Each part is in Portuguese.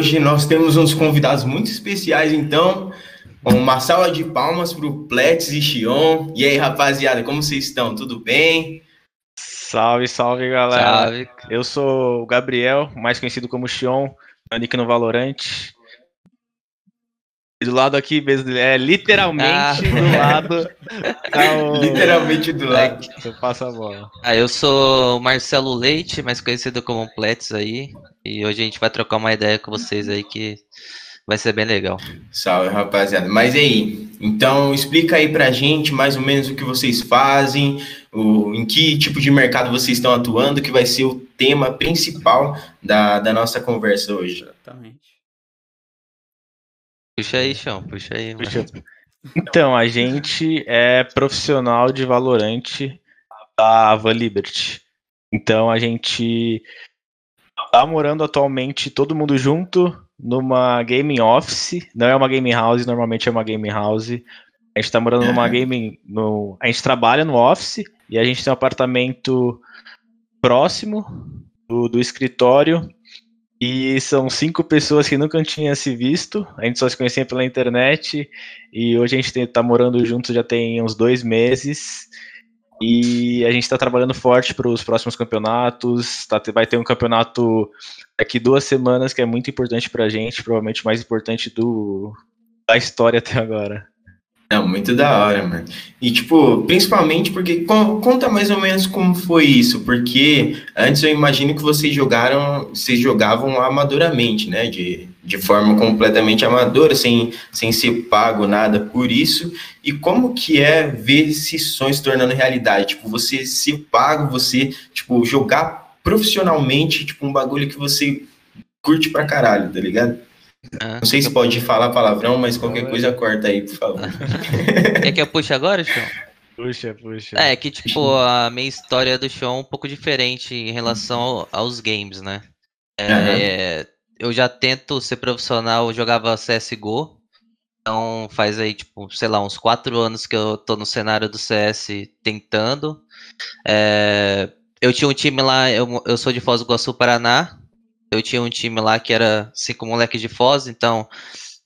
Hoje nós temos uns convidados muito especiais, então. Uma salva de palmas para o Plex e Xion. E aí, rapaziada, como vocês estão? Tudo bem? Salve, salve, galera. Salve. Eu sou o Gabriel, mais conhecido como Xion, nick no Valorante. Do lado aqui, é literalmente ah. do lado. Tá o... Literalmente do lado. Eu passo a bola. Ah, eu sou o Marcelo Leite, mais conhecido como Plex aí. E hoje a gente vai trocar uma ideia com vocês aí que vai ser bem legal. Salve, rapaziada. Mas aí, então explica aí pra gente mais ou menos o que vocês fazem, o, em que tipo de mercado vocês estão atuando, que vai ser o tema principal da, da nossa conversa hoje. Exatamente. Puxa aí, Chão, puxa aí. Puxa. Então, a gente é profissional de Valorante da Van Liberty. Então, a gente tá morando atualmente todo mundo junto numa gaming office. Não é uma gaming house, normalmente é uma gaming house. A gente tá morando numa gaming. No, a gente trabalha no office e a gente tem um apartamento próximo do, do escritório e são cinco pessoas que nunca tinham se visto, a gente só se conhecia pela internet, e hoje a gente está morando juntos já tem uns dois meses, e a gente está trabalhando forte para os próximos campeonatos, tá, vai ter um campeonato daqui duas semanas que é muito importante para a gente, provavelmente o mais importante do, da história até agora. Não, muito da hora, mano. E, tipo, principalmente porque. Conta mais ou menos como foi isso, porque antes eu imagino que vocês jogaram. Vocês jogavam amadoramente, né? De, de forma completamente amadora, sem, sem ser pago nada por isso. E como que é ver esse sonho se tornando realidade? Tipo, você ser pago, você, tipo, jogar profissionalmente, tipo, um bagulho que você curte pra caralho, tá ligado? Ah, não sei se pode falar palavrão, mas qualquer coisa corta aí, por favor. Quer que eu puxe agora, Sean? Puxa, puxa. É, que tipo, a minha história do show é um pouco diferente em relação aos games, né? É, uhum. Eu já tento ser profissional, eu jogava CSGO, então faz aí, tipo, sei lá, uns quatro anos que eu tô no cenário do CS tentando. É, eu tinha um time lá, eu, eu sou de Foz do Iguaçu, Paraná, eu tinha um time lá que era cinco moleques de Foz, então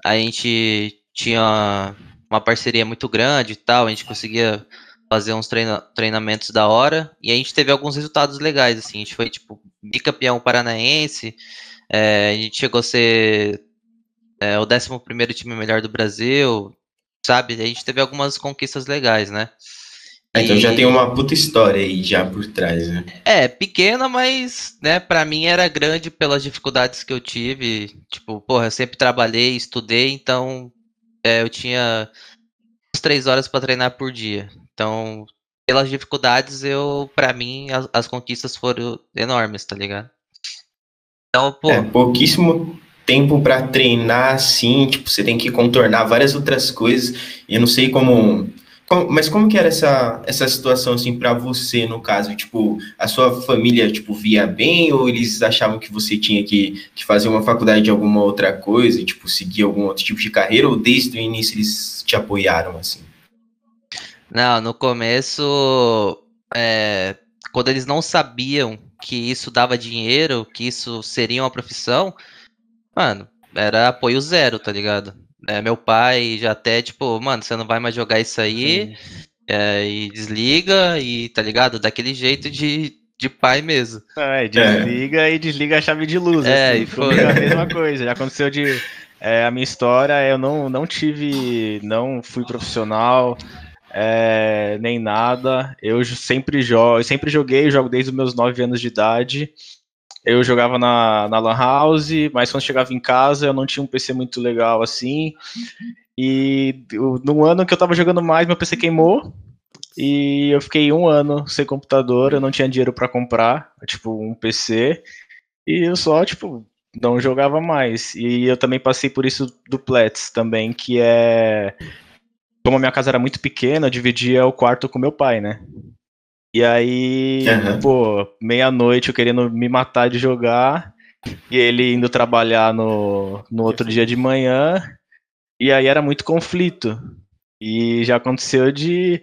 a gente tinha uma parceria muito grande e tal, a gente conseguia fazer uns treina treinamentos da hora e a gente teve alguns resultados legais, assim, a gente foi tipo bicampeão paranaense, é, a gente chegou a ser é, o 11 primeiro time melhor do Brasil, sabe? A gente teve algumas conquistas legais, né? Então e... já tem uma puta história aí já por trás, né? É, pequena, mas, né, para mim era grande pelas dificuldades que eu tive. Tipo, porra, eu sempre trabalhei, estudei, então é, eu tinha umas três horas para treinar por dia. Então, pelas dificuldades, eu, para mim, as, as, conquistas foram enormes, tá ligado? Então, pô. É, pouquíssimo tempo para treinar assim, tipo, você tem que contornar várias outras coisas. E eu não sei como mas como que era essa, essa situação, assim, para você, no caso? Tipo, a sua família, tipo, via bem ou eles achavam que você tinha que, que fazer uma faculdade de alguma outra coisa, tipo, seguir algum outro tipo de carreira ou desde o início eles te apoiaram, assim? Não, no começo, é, quando eles não sabiam que isso dava dinheiro, que isso seria uma profissão, mano, era apoio zero, tá ligado? É, meu pai já até, tipo, mano, você não vai mais jogar isso aí. É, e desliga e tá ligado? Daquele jeito de, de pai mesmo. É, desliga é. e desliga a chave de luz. É, assim, e foi a mesma coisa. Já aconteceu de. É, a minha história, eu não, não tive. Não fui profissional. É, nem nada. Eu sempre jogo, eu sempre joguei, jogo desde os meus 9 anos de idade. Eu jogava na, na Lan House, mas quando chegava em casa eu não tinha um PC muito legal assim. E no ano que eu tava jogando mais, meu PC queimou. E eu fiquei um ano sem computador, eu não tinha dinheiro para comprar, tipo, um PC. E eu só, tipo, não jogava mais. E eu também passei por isso do Plets também, que é. Como a minha casa era muito pequena, eu dividia o quarto com meu pai, né? E aí, uhum. pô, meia-noite eu querendo me matar de jogar, e ele indo trabalhar no, no outro dia de manhã, e aí era muito conflito. E já aconteceu de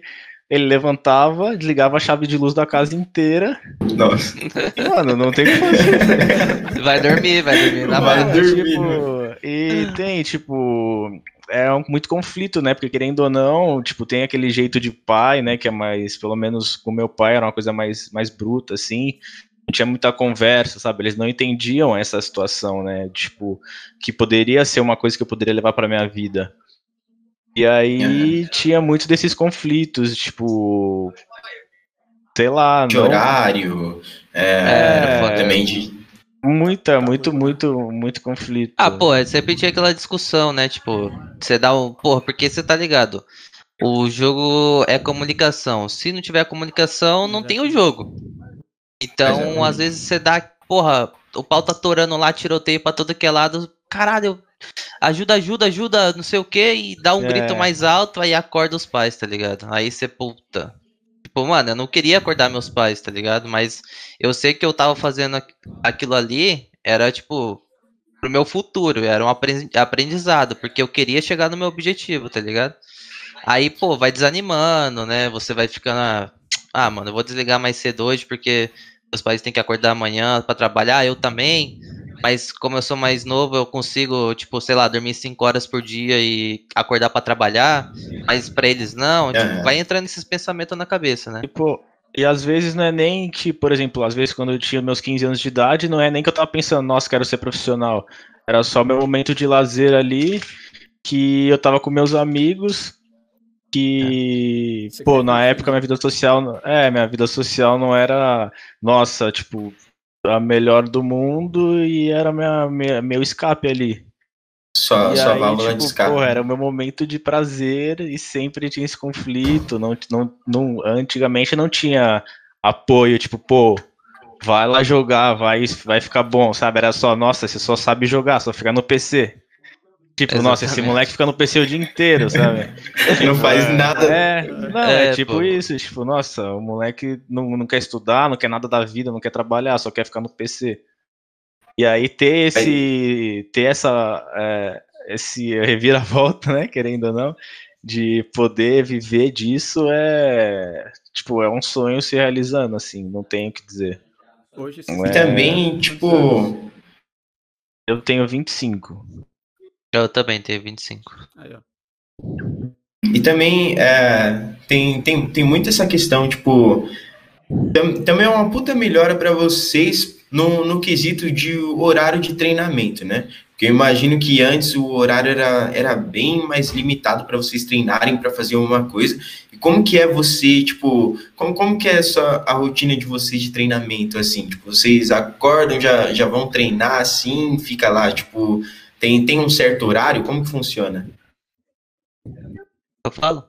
ele levantava, desligava a chave de luz da casa inteira. Nossa. E, mano, não tem o que fazer. Vai dormir, vai dormir na Vai barra. dormir, tipo, e tem, tipo, é um, muito conflito, né? Porque querendo ou não, tipo, tem aquele jeito de pai, né? Que é mais, pelo menos com meu pai, era uma coisa mais, mais bruta, assim. Não tinha muita conversa, sabe? Eles não entendiam essa situação, né? Tipo, que poderia ser uma coisa que eu poderia levar pra minha vida. E aí tinha muitos desses conflitos, tipo. Sei lá, De não, horário, é, É. também de. Muita, muito, muito, muito conflito. Ah, pô, sempre tinha aquela discussão, né? Tipo, você dá um. Porra, porque você tá ligado? O jogo é comunicação. Se não tiver comunicação, não tem o jogo. Então, às vezes você dá. Porra, o pau tá torando lá, tiroteio pra todo que é lado. Caralho, ajuda, ajuda, ajuda, não sei o que, e dá um É. grito mais alto, aí acorda os pais, tá ligado? Aí você, puta. Tipo, mano, eu não queria acordar meus pais, tá ligado? Mas eu sei que eu tava fazendo aqu- aquilo ali, era tipo, pro meu futuro, era um apren- aprendizado, porque eu queria chegar no meu objetivo, tá ligado? Aí, pô, vai desanimando, né? Você vai ficando, ah, ah, mano, eu vou desligar mais cedo hoje porque meus pais têm que acordar amanhã pra trabalhar, eu também. Mas como eu sou mais novo, eu consigo, tipo, sei lá, dormir 5 horas por dia e acordar pra trabalhar. Mas pra eles não, tipo, Aham. vai entrando esses pensamentos na cabeça, né? Tipo, e às vezes não é nem que, por exemplo, às vezes quando eu tinha meus 15 anos de idade, não é nem que eu tava pensando, nossa, quero ser profissional. Era só meu momento de lazer ali, que eu tava com meus amigos, que, Você pô, na época minha vida social, é, minha vida social não era, nossa, tipo, a melhor do mundo e era minha, minha- meu escape ali. Sua, E sua aí, válvula de tipo, escape. porra, era o meu momento de prazer e sempre tinha esse conflito. Não, não, não, antigamente não tinha apoio, tipo, pô, vai lá jogar, vai, vai ficar bom, sabe? Era só, nossa, você só sabe jogar, só fica no PC. Tipo, nossa, esse Exatamente. moleque fica no PC o dia inteiro, sabe? Não faz nada. É, não, é, É, tipo pô. isso, tipo, nossa, o moleque não, não quer estudar, não quer nada da vida, não quer trabalhar, só quer ficar no PC. E aí ter esse, ter essa, é, esse reviravolta, né, querendo ou não, de poder viver disso é, tipo, é um sonho se realizando, assim, não tenho o que dizer. Hoje Não E é- também, tipo, Eu tenho 25. Eu também tenho 25. Aí, ó. E também é, tem, tem, tem muito essa questão, tipo, tam- também é uma puta melhora para vocês no, no quesito de horário de treinamento, né? Porque eu imagino que antes o horário era, era bem mais limitado para vocês treinarem para fazer uma coisa. E como que é você, tipo, como, como que é essa, a rotina de vocês de treinamento, assim? Tipo, vocês acordam, já, já vão treinar assim, fica lá, tipo, tem, tem um certo horário? Como que funciona? Eu falo?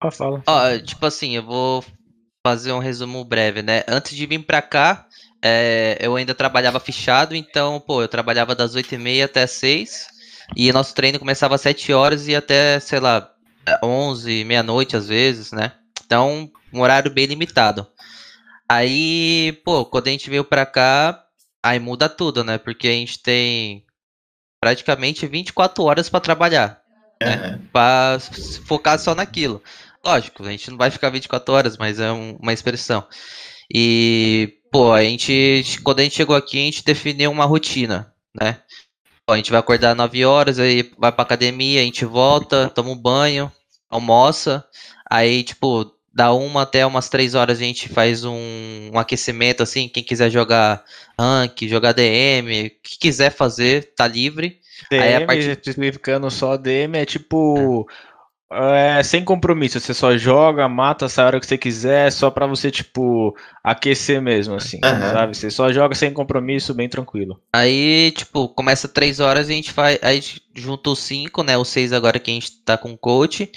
Ah, fala. Ó, tipo assim, eu vou fazer um resumo breve, né? Antes de vir pra cá, é, eu ainda trabalhava fichado, então, pô, eu trabalhava das 8h30 até 6 e nosso treino começava às 7 horas e ia até, sei lá, 11, meia-noite às vezes, né? Então, um horário bem limitado. Aí, pô, quando a gente veio pra cá, aí muda tudo, né? Porque a gente tem praticamente 24 horas pra trabalhar Aham. pra s- focar só naquilo. Lógico, a gente não vai ficar 24 horas, mas é um- uma expressão. E, pô, a gente, quando a gente chegou aqui, a gente definiu uma rotina, né? Ó, a gente vai acordar 9 horas, aí vai pra academia, a gente volta, toma um banho, almoça, aí, tipo, da uma até umas 3 horas a gente faz um, um aquecimento, assim, quem quiser jogar rank, jogar DM, o que quiser fazer, tá livre. Aí a DM, partir- especificando só DM, é tipo. É, sem compromisso, você só joga, mata essa hora que você quiser, só pra você, tipo, aquecer mesmo, assim, Aham. sabe? Você só joga sem compromisso, bem tranquilo. Aí, tipo, começa três horas e a gente faz. Aí a gente junta os cinco, né? Os seis agora que a gente tá com o coach.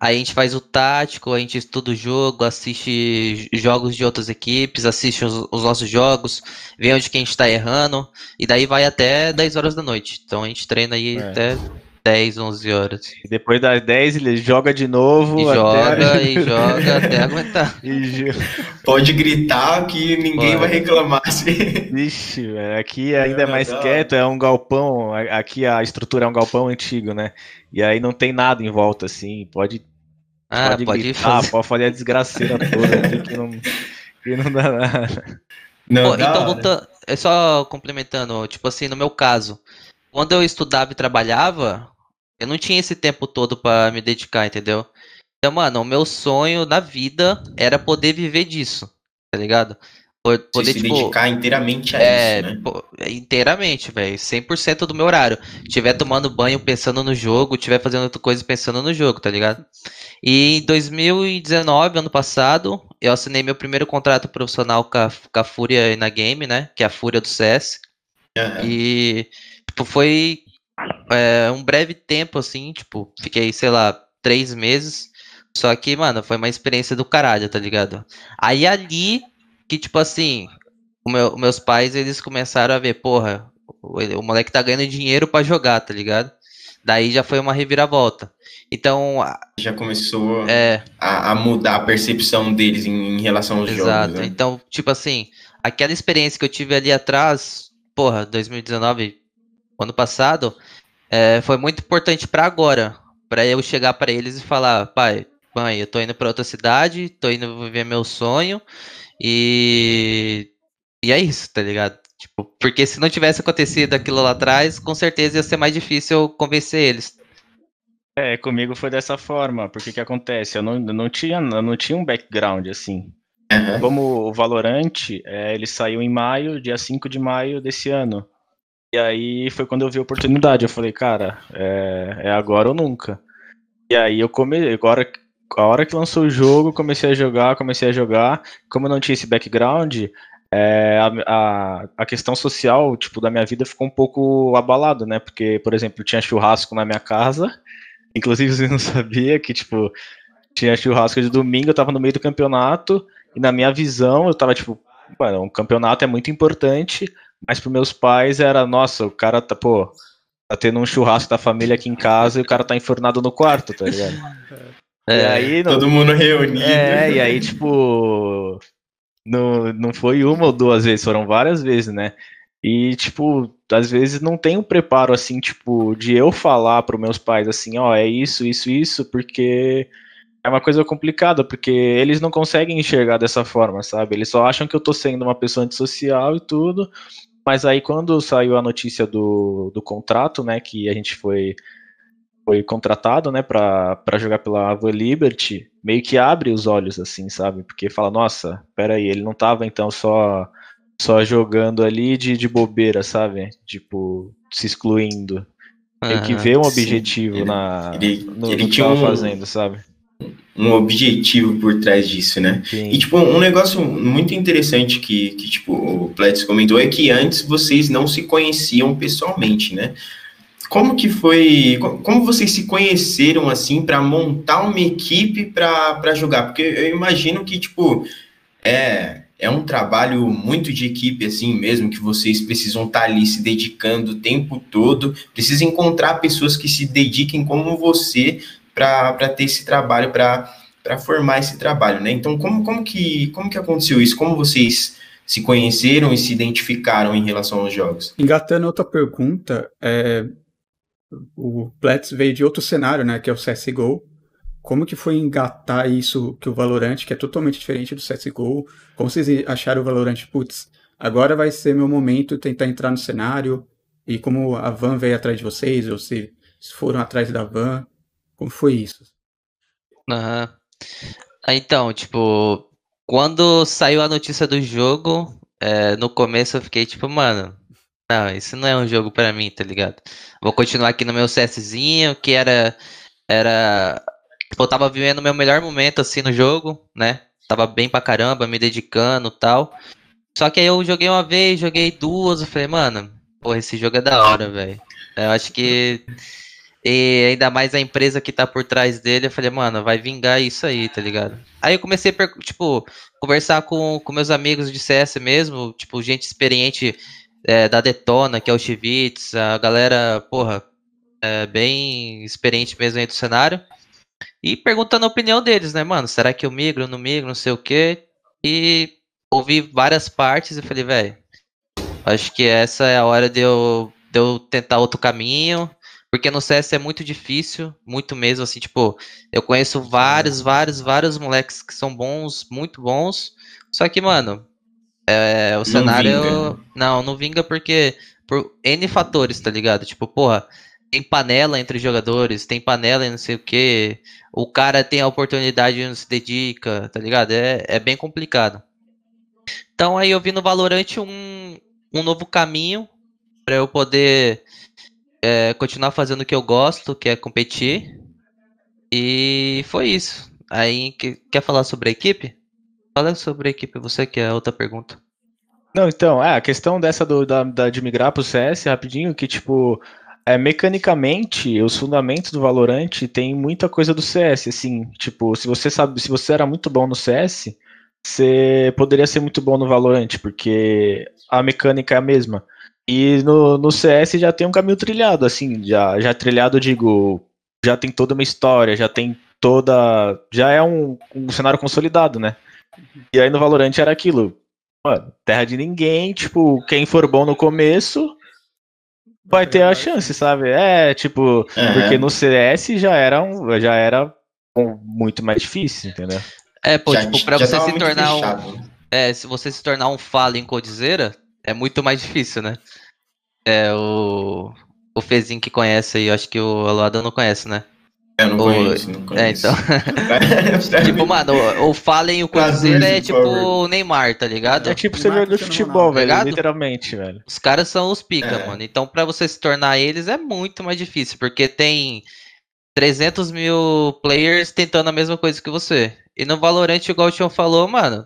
Aí a gente faz o tático, a gente estuda o jogo, assiste jogos de outras equipes, assiste os, os nossos jogos, vê onde que a gente tá errando. E daí vai até 10 horas da noite. Então a gente treina aí É. até 10, 11 horas. E depois das 10 ele joga de novo. E até- joga, e joga até aguentar. E jo- Pode gritar que ninguém Pode. vai reclamar. assim. Vixe, velho, aqui ainda é mais não. quieto, é um galpão. Aqui a estrutura é um galpão antigo, né? E aí não tem nada em volta, assim. Pode Ah, pode, pode gritar, fazer. pode fazer a desgraceira toda aqui que não, que não dá nada. Não, então, voltando, é só complementando, tipo assim, no meu caso, quando eu estudava e trabalhava, eu não tinha esse tempo todo para me dedicar, entendeu? Então, mano, o meu sonho na vida era poder viver disso, tá ligado? Poder, se tipo, dedicar inteiramente a é, isso, né? Pô, inteiramente, velho. 100% do meu horário. Tiver tomando banho pensando no jogo, tiver fazendo outra coisa pensando no jogo, tá ligado? E em 2019, ano passado, eu assinei meu primeiro contrato profissional com a, com a Fúria na Game, né? Que é a Fúria do CS. Uhum. E, tipo, foi é, um breve tempo, assim, tipo, fiquei, sei lá, três meses. Só que, mano, foi uma experiência do caralho, tá ligado? Aí ali que, tipo assim, o meu, meus pais, eles começaram a ver, porra, o, o moleque tá ganhando dinheiro para jogar, tá ligado? Daí já foi uma reviravolta. Então. Já começou é, a, a, mudar a percepção deles em, em relação aos exato. jogos. Né? Então, tipo assim, aquela experiência que eu tive ali atrás, porra, 2019, ano passado, é, foi muito importante para agora. para eu chegar para eles e falar, pai, mãe, eu tô indo para outra cidade, tô indo viver meu sonho. E. E é isso, tá ligado? Tipo, porque se não tivesse acontecido aquilo lá atrás, com certeza ia ser mais difícil convencer eles. É, comigo foi dessa forma, porque que acontece? Eu não, não, tinha, eu não tinha um background assim. Uhum. Como o Valorant, é, ele saiu em maio, dia 5 de maio desse ano. E aí foi quando eu vi a oportunidade. Eu falei, cara, é, é agora ou nunca. E aí eu comecei, agora a hora que lançou o jogo, comecei a jogar, comecei a jogar. Como eu não tinha esse background, é, a, a, a, questão social, tipo, da minha vida ficou um pouco abalado, né? Porque, por exemplo, tinha churrasco na minha casa. Inclusive, você não sabia que, tipo, tinha churrasco de domingo, eu tava no meio do campeonato, e na minha visão, eu tava, tipo, mano, um campeonato é muito importante, mas para meus pais era, nossa, o cara tá, pô, tá tendo um churrasco da família aqui em casa e o cara tá enfornado no quarto, tá ligado? É, e aí, todo mundo reunido. É, e aí, tipo, não, não foi uma ou duas vezes, foram várias vezes, né? E, tipo, às vezes não tem um preparo, assim, tipo, de eu falar para meus pais, assim, ó, oh, é isso, isso, isso, porque é uma coisa complicada, porque eles não conseguem enxergar dessa forma, sabe? Eles só acham que eu tô sendo uma pessoa antissocial e tudo, mas aí quando saiu a notícia do, do contrato, né, que a gente foi foi contratado, né, para jogar pela Ava Liberty, meio que abre os olhos, assim, sabe? Porque fala, nossa, peraí, ele não tava então só só jogando ali de, de bobeira, sabe? Tipo, se excluindo. Meio que vê um objetivo na, ele, no, ele que tava um, fazendo, sabe? Um objetivo por trás disso, né? Sim. E, tipo, um negócio muito interessante que, que tipo, o Pletz comentou é que antes vocês não se conheciam pessoalmente, né? Como que foi, como vocês se conheceram assim para montar uma equipe para jogar? Porque eu imagino que tipo é é um trabalho muito de equipe assim mesmo que vocês precisam estar tá ali se dedicando o tempo todo, precisam encontrar pessoas que se dediquem como você para ter esse trabalho para formar esse trabalho, né? Então como como que como que aconteceu isso? Como vocês se conheceram e se identificaram em relação aos jogos? Engatando outra pergunta, é, o Platts veio de outro cenário, né, que é o CSGO. Como que foi engatar isso que o Valorant, que é totalmente diferente do CSGO? Como vocês acharam o Valorant? Putz, agora vai ser meu momento tentar entrar no cenário. E como a Van veio atrás de vocês, ou se foram atrás da Van, como foi isso? Uhum. Então, tipo, quando saiu a notícia do jogo, é, no começo eu fiquei tipo, mano, não, isso não é um jogo para mim, tá ligado? Vou continuar aqui no meu CSzinho, que era. Era. Tipo, eu tava vivendo o meu melhor momento assim no jogo, né? Tava bem pra caramba, me dedicando tal. Só que aí eu joguei uma vez, joguei duas, eu falei, mano, porra, esse jogo é da hora, velho. Eu acho que. E ainda mais a empresa que tá por trás dele, eu falei, mano, vai vingar isso aí, tá ligado? Aí eu comecei a, tipo, conversar com, com meus amigos de CS mesmo, tipo, gente experiente é, da Detona, que é o Chivitz, a galera, porra, é, bem experiente mesmo aí do cenário. E perguntando a opinião deles, né, mano? Será que eu migro, não migro, não sei o quê? E ouvi várias partes e falei, velho, acho que essa é a hora de eu, de eu tentar outro caminho. Porque no CS é muito difícil, muito mesmo, assim, tipo, eu conheço vários, vários, vários moleques que são bons, muito bons. Só que, mano, é, o Não cenário. vinga. Não, não vinga porque. Por N fatores, tá ligado? Tipo, porra, tem panela entre jogadores, tem panela e não sei o que. O cara tem a oportunidade e não se dedica, tá ligado? É, é bem complicado. Então aí eu vi no Valorant um, um novo caminho pra eu poder é, continuar fazendo o que eu gosto, que é competir. E foi isso. Aí, que- quer falar sobre a equipe? Fala sobre a equipe, você que é outra pergunta. Não, então, é, a questão dessa do, da, da- de migrar pro CS, rapidinho, que, tipo, é, mecanicamente, os fundamentos do Valorant tem muita coisa do CS, assim, tipo, se você sabe, se você era muito bom no CS, você poderia ser muito bom no Valorant, porque a mecânica é a mesma. E no, no CS já tem um caminho trilhado, assim, já, já trilhado, eu digo, já tem toda uma história, já tem toda, já é um, um cenário consolidado, né? E aí no Valorant era aquilo, mano, terra de ninguém, tipo, quem for bom no começo vai ter a chance, sabe? É, tipo, É. porque no CS já era um, já era um, muito mais difícil, entendeu? É, pô, Já- tipo, pra você se tornar um. É, se você se tornar um Fallen Codizeira, é muito mais difícil, né? É, o. O Fezinho que conhece aí, eu acho que o Aloada não conhece, né? Eu não Ô, conheço, não É, conheço. então. tipo, mano, o, o Fallen e o Codizeira é por tipo o Neymar, tá ligado? É tipo Neymar ser jogador de futebol, Ronaldo, velho, ligado? literalmente, velho. Os caras são os pica, É. mano. Então, pra você se tornar eles é muito mais difícil, porque tem 300 mil players tentando a mesma coisa que você. E no Valorant, igual o Tião falou, mano,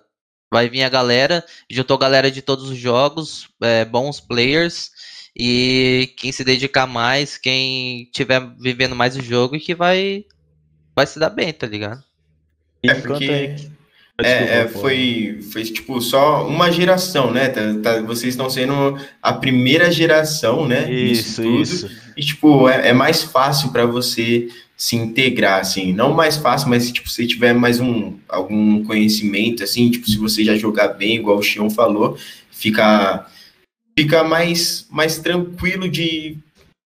vai vir a galera, juntou galera de todos os jogos, é, bons players, e quem se dedicar mais, quem tiver vivendo mais o jogo e que vai, vai se dar bem, tá ligado? É porque é, é, pô. foi, foi tipo só uma geração, né? Tá- tá- vocês estão sendo a primeira geração, né? Isso, tudo. isso. E tipo, é, é mais fácil para você se integrar, assim. Não mais fácil, mas tipo, se tiver mais um algum conhecimento, assim, tipo, se você já jogar bem, igual o Xion falou, fica, fica mais, mais tranquilo de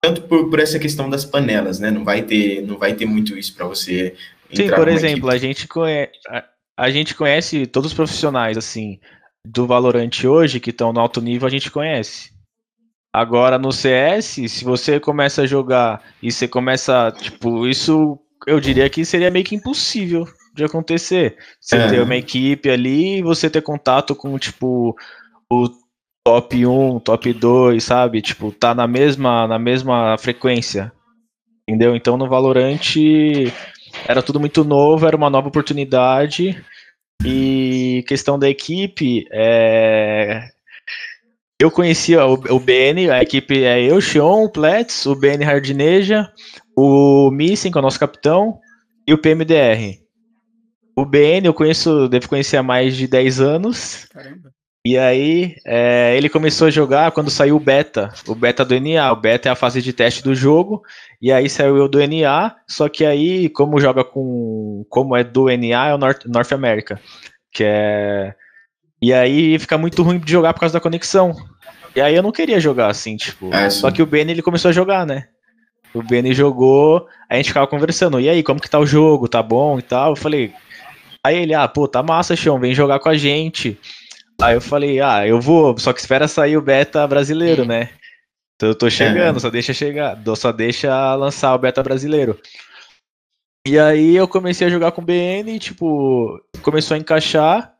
tanto por, por essa questão das panelas, né? Não vai ter, não vai ter muito isso para você Sim, por exemplo, equipe. a gente, conhece, a, a gente conhece todos os profissionais, assim, do Valorant hoje, que estão no alto nível, a gente conhece. Agora, no CS, se você começa a jogar e você começa, tipo, isso eu diria que seria meio que impossível de acontecer. Você É. ter uma equipe ali e você ter contato com, tipo, o top 1, top 2, sabe? Tipo, tá na mesma, na mesma frequência. Entendeu? Então no Valorant era tudo muito novo, era uma nova oportunidade. E questão da equipe, é... eu conhecia o, o BN, a equipe é eu, Xion, o Plets, o BN Hardineja, o Missing, que é o nosso capitão, e o PMDR. O BN eu conheço, devo conhecer há mais de 10 anos. Caramba. E aí, é, ele começou a jogar quando saiu o beta, o beta do NA. O beta é a fase de teste do jogo, e aí saiu eu do NA, só que aí, como joga com. Como é do NA, é o North, North America. Que é. E aí fica muito ruim de jogar por causa da conexão. E aí eu não queria jogar assim, tipo. É, só que o Benny ele começou a jogar, né? O Benny jogou, a gente ficava conversando. E aí, como que tá o jogo? Tá bom e tal? Eu falei. Aí ele, ah, pô, tá massa, Chão, vem jogar com a gente. Aí eu falei, ah, eu vou, só que espera sair o beta brasileiro, né? Então eu tô chegando, só deixa chegar, só deixa lançar o beta brasileiro. E aí eu comecei a jogar com o BN, tipo, começou a encaixar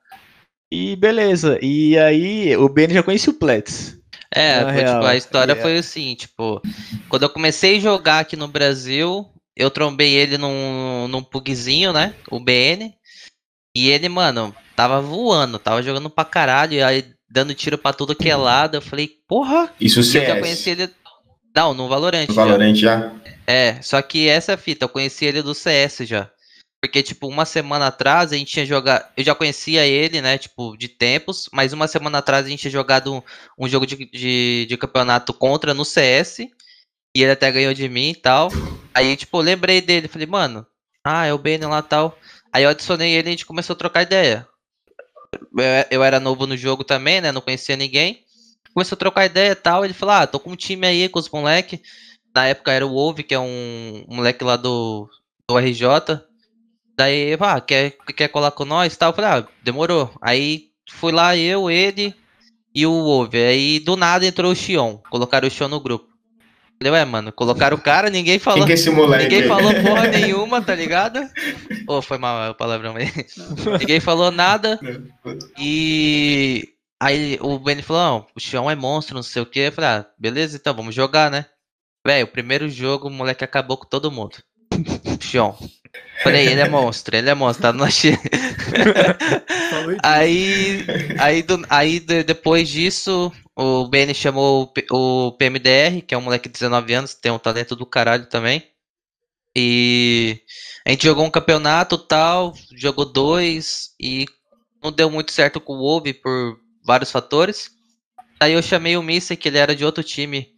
e beleza. E aí o BN já conhecia o Plets. É, foi, tipo, a história é. foi assim, tipo, quando eu comecei a jogar aqui no Brasil, eu trombei ele num, num pugzinho, né? O BN. E ele, mano, tava voando, tava jogando pra caralho, e aí dando tiro pra tudo que é lado. Eu falei, porra, Isso eu CS. já conheci ele. Não, no Valorant. No já. Valorant já. É, só que essa é fita, eu conheci ele do CS já. Porque, tipo, uma semana atrás a gente tinha jogado. Eu já conhecia ele, né? Tipo, de tempos, mas uma semana atrás a gente tinha jogado um, um jogo de, de, de campeonato contra no CS. E ele até ganhou de mim e tal. Aí, tipo, eu lembrei dele. Falei, mano, ah, é o Bane lá tal. Aí eu adicionei ele e a gente começou a trocar ideia. Eu, eu era novo no jogo também, né? Não conhecia ninguém. Começou a trocar ideia e tal. Ele falou, ah, tô com um time aí com os moleque. Na época era o Wolf, que é um, um moleque lá do, do RJ. Daí, ah, quer, quer colar com nós e tal? Eu falei, ah, demorou. Aí fui lá eu, ele e o Wolf. Aí do nada entrou o Xion. Colocaram o Xion no grupo. Falei, ué, mano, colocaram o cara, ninguém falou. Quem que é esse moleque? Ninguém falou porra nenhuma, tá ligado? Ô, oh, foi mal o palavrão aí. ninguém falou nada. E aí o Benny falou: não, o Xion é monstro, não sei o que. Eu falei, ah, beleza, então vamos jogar, né? Velho, o primeiro jogo o moleque acabou com todo mundo. Xion. Falei, ele é monstro, ele é monstro, tá no aí, aí, do, aí depois disso, o Benny chamou o PMDR, que é um moleque de 19 anos, tem um talento do caralho também. E a gente jogou um campeonato tal, jogou dois e não deu muito certo com o Wolf por vários fatores. Aí eu chamei o Missy, que ele era de outro time,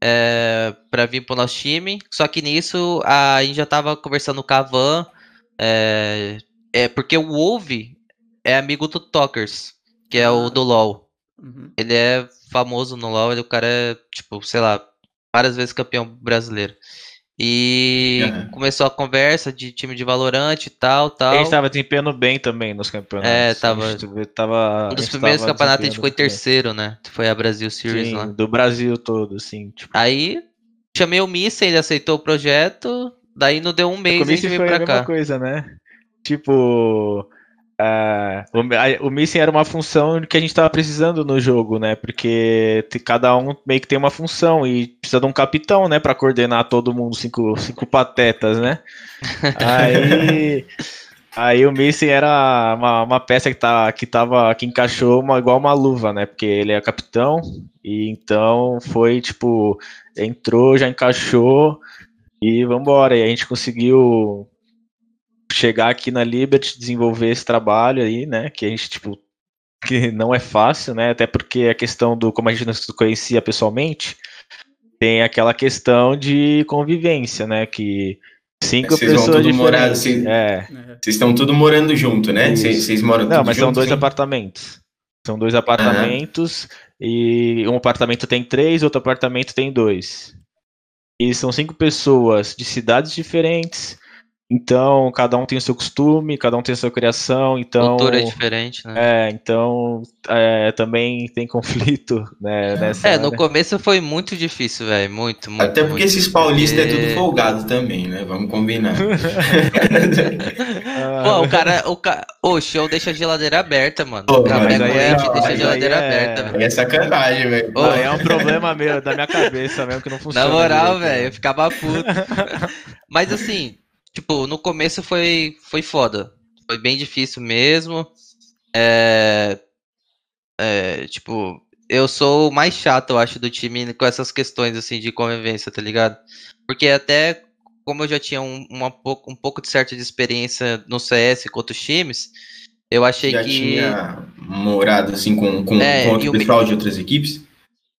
é, para vir pro nosso time. Só que nisso a gente já tava conversando com a Van. É, é porque o Wolf é amigo do Talkers, que é o ah. do LoL. Uhum. Ele é famoso no LoL, ele, o cara é, tipo, sei lá, várias vezes campeão brasileiro. E uhum. começou a conversa de time de Valorante e tal, tal. A gente tava desempenhando bem também nos campeonatos. É, tava. tava um dos primeiros campeonatos a gente em terceiro, né? Foi a Brasil Series Sim, lá. Do Brasil todo, assim. Tipo... Aí chamei o Missa, ele aceitou o projeto. Daí não deu um mês e a veio pra cá. coisa, né? Tipo, Uh, o, o missing era uma função que a gente estava precisando no jogo, né? Porque cada um meio que tem uma função e precisa de um capitão, né? Para coordenar todo mundo, cinco, cinco patetas, né? Aí, aí o missing era uma, uma peça que, tá, que, tava, que encaixou uma, igual uma luva, né? Porque ele é capitão e então foi tipo, entrou, já encaixou e vambora. E a gente conseguiu chegar aqui na Liberty, desenvolver esse trabalho aí, né? Que a gente, tipo, que não é fácil, né? Até porque a questão do como a gente não se conhecia pessoalmente, tem aquela questão de convivência, né? Que cinco vocês pessoas diferentes. Morar, vocês, é. vocês estão tudo morando junto, né? Vocês, vocês moram Não, mas junto, são dois sim? apartamentos. São dois apartamentos uhum. e um apartamento tem três, outro apartamento tem dois. E são cinco pessoas de cidades diferentes, então, cada um tem o seu costume, cada um tem a sua criação, então... Cultura é diferente, né? É, então é, também tem conflito, né, nessa... É, no começo foi muito difícil, velho, muito, muito, Até porque muito, esses paulistas porque... é tudo folgado também, né, vamos combinar. Pô, o cara, o cara... O show deixa a geladeira aberta, mano. Pô, o café é, deixa a geladeira é... aberta, velho. É sacanagem, velho. É um problema meu, da minha cabeça mesmo, que não funciona. Na moral, velho, eu ficava puto. Mas assim... Tipo, no começo foi, foi foda. Foi bem difícil mesmo. É, é, tipo, eu sou o mais chato, eu acho, do time com essas questões, assim, de convivência, tá ligado? Porque até, como eu já tinha um, uma, um pouco de certa de experiência no CS com outros times, eu achei já que... Já tinha morado, assim, com, com, é, com outro pessoal de outras equipes?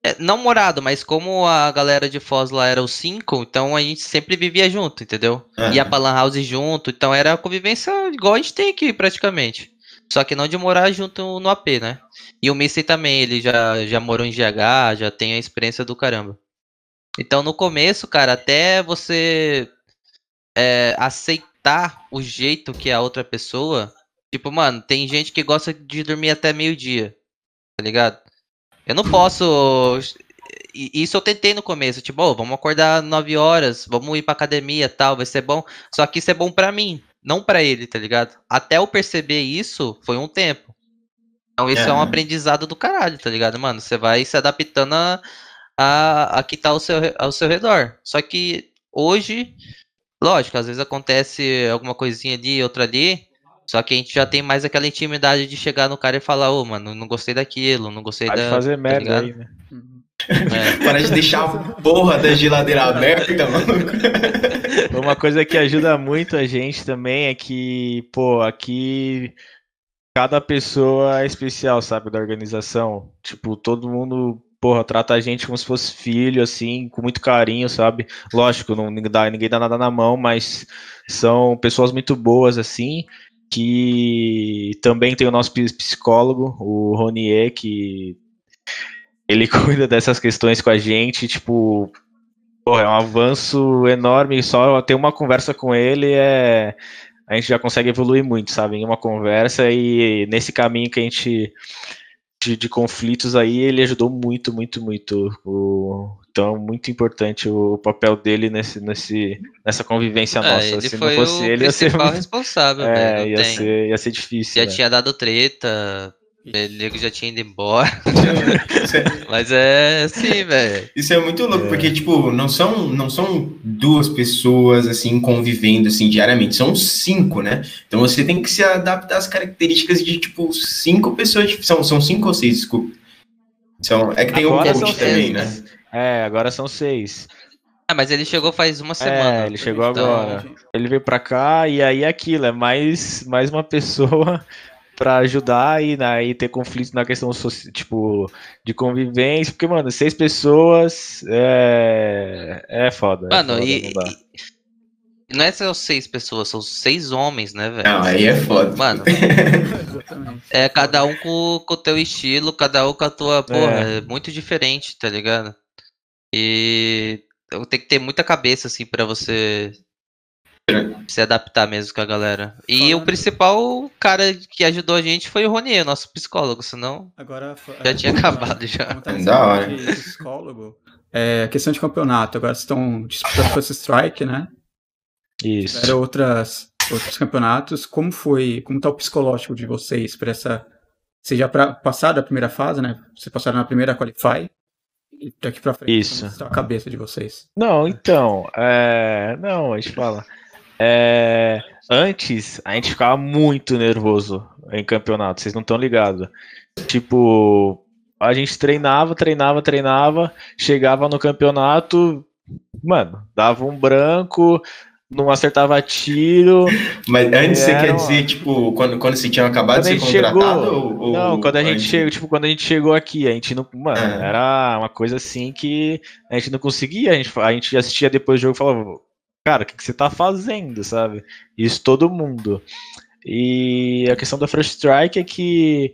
É, não morado, mas como a galera de Foz lá era os cinco, então a gente sempre vivia junto, entendeu? Uhum. Ia pra Lan House junto, então era a convivência igual a gente tem aqui, praticamente. Só que não de morar junto no AP, né? E o Missy também, ele já, já morou em GH, já tem a experiência do caramba. Então no começo, cara, até você é, aceitar o jeito que é a outra pessoa. Tipo, mano, tem gente que gosta de dormir até meio-dia, tá ligado? Eu não posso. Isso eu tentei no começo, tipo, oh, vamos acordar 9 horas, vamos ir pra academia tal, vai ser bom. Só que isso é bom para mim, não para ele, tá ligado? Até eu perceber isso, foi um tempo. Então isso é, é um aprendizado do caralho, tá ligado, mano? Você vai se adaptando a, a, a que tá ao seu, ao seu redor. Só que hoje, lógico, às vezes acontece alguma coisinha ali, outra ali, só que a gente já tem mais aquela intimidade de chegar no cara e falar, ô, oh, mano, não gostei daquilo, não gostei Pode da. fazer tá merda tá aí, né? É. Para de deixar a porra da geladeira aberta, mano. Uma coisa que ajuda muito a gente também é que, pô, aqui cada pessoa é especial, sabe, da organização. Tipo, todo mundo, porra, trata a gente como se fosse filho, assim, com muito carinho, sabe? Lógico, não, ninguém, dá, ninguém dá nada na mão, mas são pessoas muito boas, assim que também tem o nosso psicólogo, o Ronier, que ele cuida dessas questões com a gente, tipo, Pô, é um avanço enorme. Só ter uma conversa com ele é. A gente já consegue evoluir muito, sabe? Em uma conversa e nesse caminho que a gente. De, de conflitos aí, ele ajudou muito, muito, muito. O, então, muito importante o papel dele nesse, nesse, nessa convivência É, nossa. ele Se foi não fosse o ele, ia ser, principal responsável, é, velho. não ia, tem. ser, ia ser difícil. Já né? tinha dado treta, o nego já tinha ido embora. Isso é, Mas é assim, velho. isso é muito louco, É. porque, tipo, não são, não são duas pessoas, assim, convivendo, assim, diariamente. São cinco, né? Então você tem que se adaptar às características de, tipo, cinco pessoas. São, são cinco ou seis, desculpa. São, é que tem Agora um coach também, seis, né? É, agora são seis. Ah, mas ele chegou faz uma semana. É, ele chegou então- agora. Ele veio pra cá e aí é aquilo, é mais, mais uma pessoa pra ajudar e, né, e ter conflito na questão tipo, de convivência, porque, mano, seis pessoas é, é foda. é Mano, foda, e, não e- não é só seis pessoas, são seis homens, né, velho? Não, aí é foda. Mano, Exatamente. é cada um com, com o teu estilo, cada um com a tua. Porra, É. é muito diferente, tá ligado? E eu tenho que ter muita cabeça, assim, pra você se adaptar mesmo com a galera. E o Falando- principal cara que ajudou a gente foi o Ronier, nosso psicólogo, senão. Agora, Já tinha acabado, já. Tá Da hora. psicólogo, é questão de campeonato. Agora vocês estão disputando First Strike, né? Isso. Tiveram outras, outros campeonatos. Como foi, como tá o psicológico de vocês para essa... Vocês já pra, passaram a primeira fase, né? Vocês passaram na primeira Qualify. Daqui pra frente, Isso. a cabeça de vocês? Não, então, é... não, a gente fala. É, Antes, a gente ficava muito nervoso em campeonato, vocês não estão ligados. Tipo, a gente treinava, treinava, treinava, chegava no campeonato, mano, dava um branco, não acertava tiro. Mas antes você quer dizer, tipo, quando, quando você tinha acabado de ser contratado? chegou. ou, Não, quando a gente chegou, tipo, quando a gente chegou aqui, a gente não. Mano, Ah. era uma coisa assim que a gente não conseguia. A gente, a gente assistia depois do jogo e falava, cara, o que, que você tá fazendo, sabe? Isso todo mundo. E a questão da First Strike é que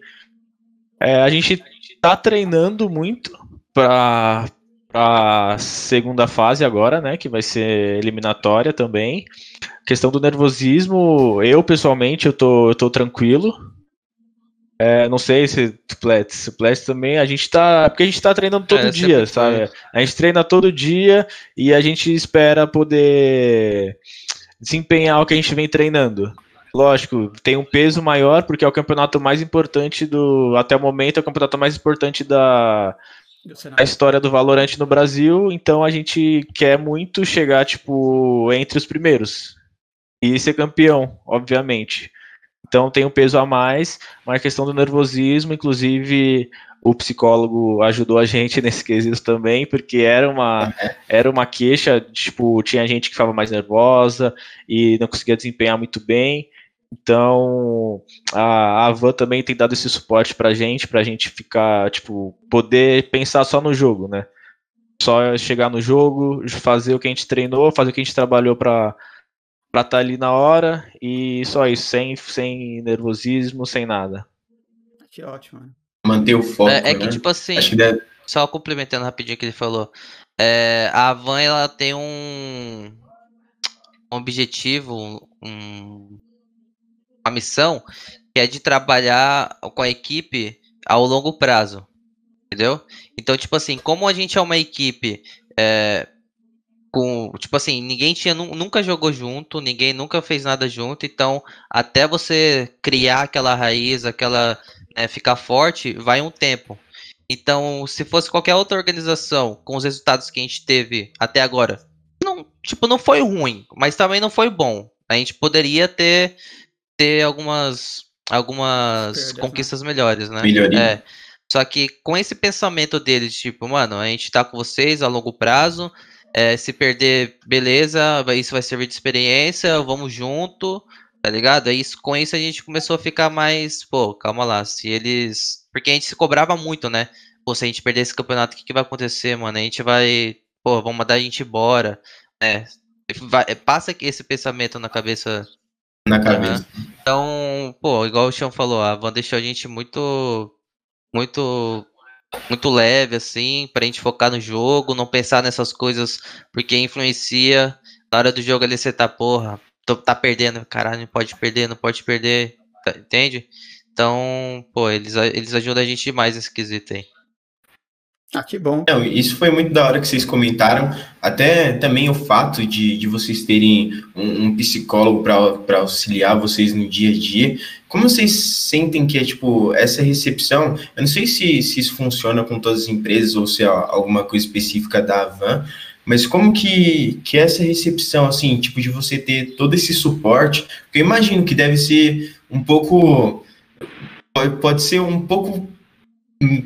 é, a gente tá treinando muito pra, pra segunda fase agora, né? Que vai ser eliminatória também. Questão do nervosismo, eu pessoalmente eu tô, eu tô tranquilo. É, não sei se Plets, Plets também, a gente tá. Porque a gente tá treinando todo É, dia, sabe? A gente treina todo dia e a gente espera poder desempenhar o que a gente vem treinando. Lógico, tem um peso maior porque é o campeonato mais importante do. Até o momento, é o campeonato mais importante da, a história do Valorant no Brasil, então a gente quer muito chegar, tipo, entre os primeiros. E ser campeão, obviamente. Então tem um peso a mais, mas a questão do nervosismo, inclusive o psicólogo ajudou a gente nesse quesito também, porque era uma, era uma queixa, tipo, tinha gente que ficava mais nervosa e não conseguia desempenhar muito bem. Então, a, a Van também tem dado esse suporte pra gente, pra gente ficar, tipo, poder pensar só no jogo, né? Só chegar no jogo, fazer o que a gente treinou, fazer o que a gente trabalhou pra estar tá ali na hora e só isso, sem, sem nervosismo, sem nada. Que ótimo, né? Manter o foco, É, é que, né? tipo assim, Acho que deve... só complementando rapidinho o que ele falou. É, a Van ela tem um, um objetivo, um- uma missão, que é de trabalhar com a equipe ao longo prazo. Entendeu? Então, tipo assim, como a gente é uma equipe é, com. Tipo assim, ninguém tinha, nu- nunca jogou junto, ninguém nunca fez nada junto, então até você criar aquela raiz, aquela. né, ficar forte, vai um tempo. Então, se fosse qualquer outra organização com os resultados que a gente teve até agora, não, tipo, não foi ruim, mas também não foi bom. A gente poderia ter, ter algumas, algumas né? conquistas melhores, né? Melhoria. É. Só que com esse pensamento deles, tipo, mano, a gente tá com vocês a longo prazo. é, se perder, beleza, isso vai servir de experiência, vamos junto, tá ligado? Aí isso, com isso a gente começou a ficar mais, pô, calma lá, se eles. Porque a gente se cobrava muito, né? Pô, se a gente perder esse campeonato, o que, que vai acontecer, mano? A gente vai. Pô, vão mandar a gente embora. É. Vai- passa esse pensamento na cabeça na cabeça. então, pô, igual o Chão falou, a Van deixou a gente muito, muito muito leve, assim, pra gente focar no jogo, não pensar nessas coisas, porque influencia. Na hora do jogo ali você tá, porra, tô, tá perdendo, caralho, não pode perder, não pode perder, tá, entende? Então, pô, eles, eles ajudam a gente demais nesse quesito aí. Ah, que bom. Não, isso foi muito da hora que vocês comentaram. Até também o fato de, de vocês terem um, um psicólogo para auxiliar vocês no dia a dia. Como vocês sentem que é, tipo, essa recepção? Eu não sei se, se isso funciona com todas as empresas ou se é alguma coisa específica da Avan, mas como que, que é essa recepção, assim, tipo, de você ter todo esse suporte? Porque eu imagino que deve ser um pouco. Pode ser um pouco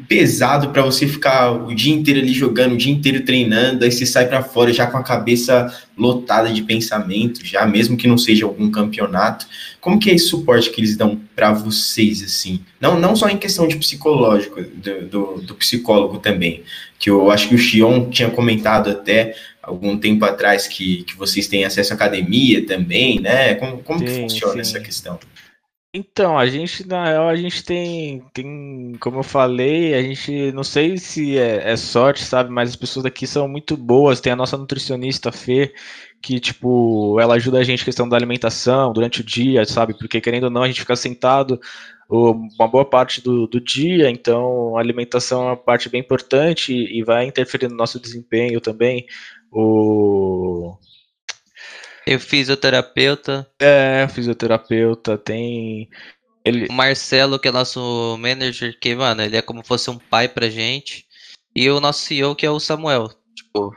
pesado para você ficar o dia inteiro ali jogando, o dia inteiro treinando, aí você sai para fora já com a cabeça lotada de pensamento, já mesmo que não seja algum campeonato. Como que é esse suporte que eles dão para vocês assim? Não, não só em questão de psicológico, do, do, do, psicólogo também, que eu acho que o Xion tinha comentado até algum tempo atrás que, que vocês têm acesso à academia também, né? Como, como sim, que funciona sim. essa questão? Então, a gente, na real, a gente tem, tem, como eu falei, a gente, não sei se é, é, sorte, sabe, mas as pessoas aqui são muito boas, tem a nossa nutricionista, Fê, que, tipo, ela ajuda a gente questão da alimentação durante o dia, sabe, porque querendo ou não, a gente fica sentado uma boa parte do, do dia, então a alimentação é uma parte bem importante e vai interferir no nosso desempenho também, o tem o fisioterapeuta. É, fisioterapeuta, tem. Ele... O Marcelo, que é nosso manager, que, mano, ele é como fosse um pai pra gente. E o nosso CEO, que é o Samuel. Tipo,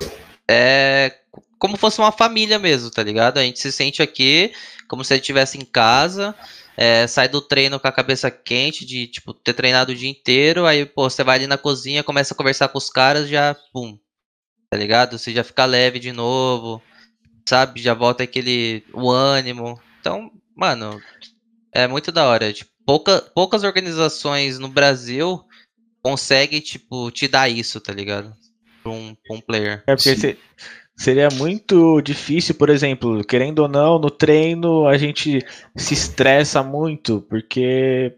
é como fosse uma família mesmo, tá ligado? A gente se sente aqui como se ele estivesse em casa. É, sai do treino com a cabeça quente, de tipo, ter treinado o dia inteiro, aí, pô, você vai ali na cozinha, começa a conversar com os caras, já, pum, tá ligado? Você já fica leve de novo sabe? Já volta aquele o ânimo. Então, mano, é muito da hora. Tipo, pouca, poucas organizações no Brasil conseguem, tipo, te dar isso, tá ligado? Pra um, pra um player. É porque se, seria muito difícil, por exemplo, querendo ou não, no treino a gente se estressa muito, porque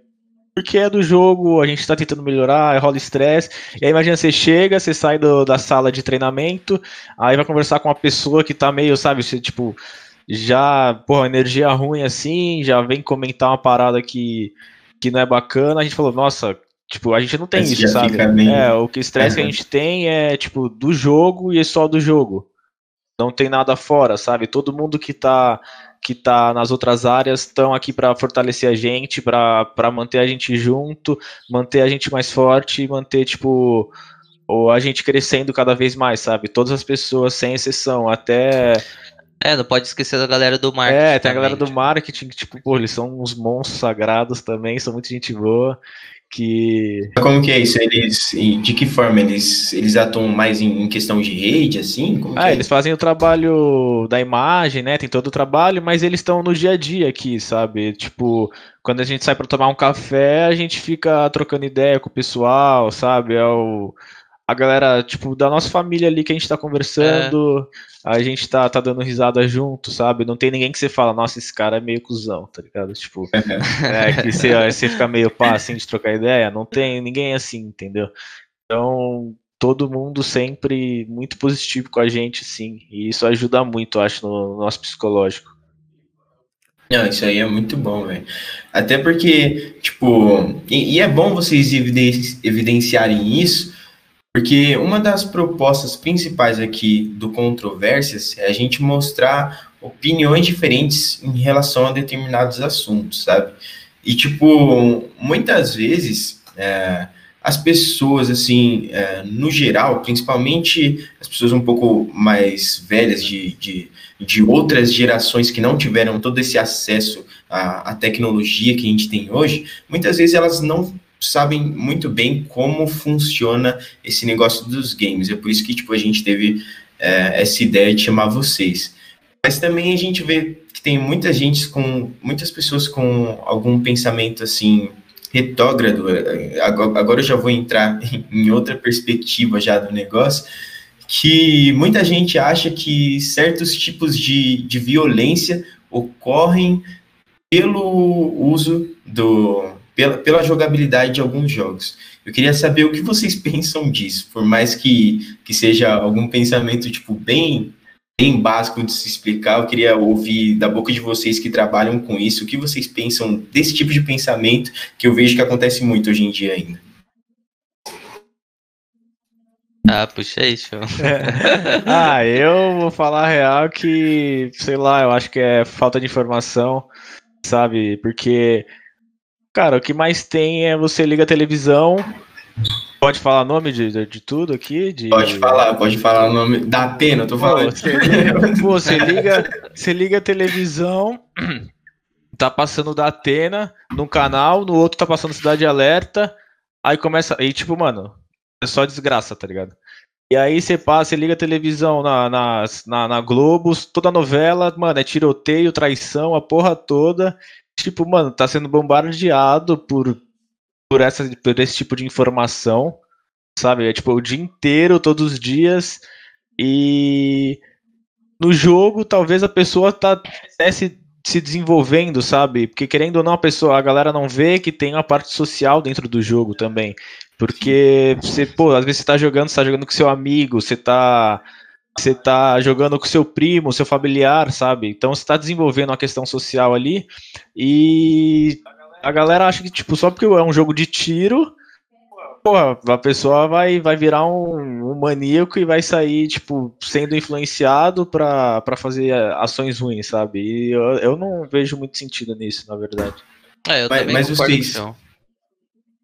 porque é do jogo, a gente tá tentando melhorar, rola estresse. E aí imagina, você chega, você sai do, da sala de treinamento, aí vai conversar com uma pessoa que tá meio, sabe, você, tipo, já, porra, energia ruim assim, já vem comentar uma parada que, que não é bacana, a gente falou, nossa, tipo, a gente não tem Esse isso, sabe? É, o que estresse que a gente tem é, tipo, do jogo e é só do jogo. Não tem nada fora, sabe? Todo mundo que tá que está nas outras áreas estão aqui para fortalecer a gente, para manter a gente junto, manter a gente mais forte, manter tipo ou a gente crescendo cada vez mais, sabe? Todas as pessoas, sem exceção, até é, não pode esquecer da galera do marketing. É, tem a galera do marketing que, tipo, pô, eles são uns monstros sagrados também, são muito gente boa que. Como que é isso? Eles, de que forma eles, eles atuam mais em, em questão de rede, assim? Como ah, é? eles fazem o trabalho da imagem, né? Tem todo o trabalho, mas eles estão no dia a dia aqui, sabe? Tipo, quando a gente sai para tomar um café, a gente fica trocando ideia com o pessoal, sabe? É o a galera, tipo, da nossa família ali que a gente tá conversando, é. A gente tá, tá dando risada junto, sabe? Não tem ninguém que você fala, nossa, esse cara é meio cuzão, tá ligado? Tipo, é que você, você fica meio pá, assim, de trocar ideia. Não tem ninguém assim, entendeu? Então, todo mundo sempre muito positivo com a gente, sim. E isso ajuda muito, eu acho, no, no nosso psicológico. Não, isso aí é muito bom, velho. Até porque, tipo, e, e é bom vocês evidenciarem isso, porque uma das propostas principais aqui do Controvérsias é a gente mostrar opiniões diferentes em relação a determinados assuntos, sabe? E, tipo, muitas vezes é, as pessoas, assim, é, no geral, principalmente as pessoas um pouco mais velhas de, de, de outras gerações que não tiveram todo esse acesso à, à tecnologia que a gente tem hoje, muitas vezes elas não sabem muito bem como funciona esse negócio dos games. É por isso que tipo, a gente teve é, essa ideia de chamar vocês. Mas também a gente vê que tem muita gente com muitas pessoas com algum pensamento assim retógrado. Agora, agora eu já vou entrar em outra perspectiva já do negócio, que muita gente acha que certos tipos de, de violência ocorrem pelo uso do, pela, pela jogabilidade de alguns jogos. Eu queria saber o que vocês pensam disso, por mais que, que seja algum pensamento tipo bem bem básico de se explicar, eu queria ouvir da boca de vocês que trabalham com isso, o que vocês pensam desse tipo de pensamento que eu vejo que acontece muito hoje em dia ainda. Ah, puxei, show. ah, eu vou falar a real que, sei lá, eu acho que é falta de informação, sabe? Porque, cara, o que mais tem é você liga a televisão, Pode falar nome de, de, de, tudo aqui? De... Pode falar, pode falar o nome da Atena, eu tô falando. Pô, você, liga, você, liga, a televisão, tá passando da Atena num canal, no outro tá passando Cidade Alerta, aí começa. E tipo, mano, é só desgraça, tá ligado? E aí você passa, você liga a televisão na, na, na, na Globo, toda a novela, mano, é tiroteio, traição, a porra toda. Tipo, mano, tá sendo bombardeado por por, essa, por esse tipo de informação, sabe? É tipo o dia inteiro, todos os dias. E no jogo, talvez a pessoa tá se, se desenvolvendo, sabe? Porque querendo ou não, a pessoa, a galera não vê que tem uma parte social dentro do jogo também. Porque você, pô, às vezes você tá jogando, você tá jogando com seu amigo, você tá você tá jogando com seu primo, seu familiar, sabe? Então você tá desenvolvendo uma questão social ali e a galera acha que, tipo, só porque é um jogo de tiro, porra, a pessoa vai, vai virar um, um maníaco e vai sair, tipo, sendo influenciado para fazer ações ruins, sabe? E eu, eu não vejo muito sentido nisso, na verdade. É, eu mas, mas vocês,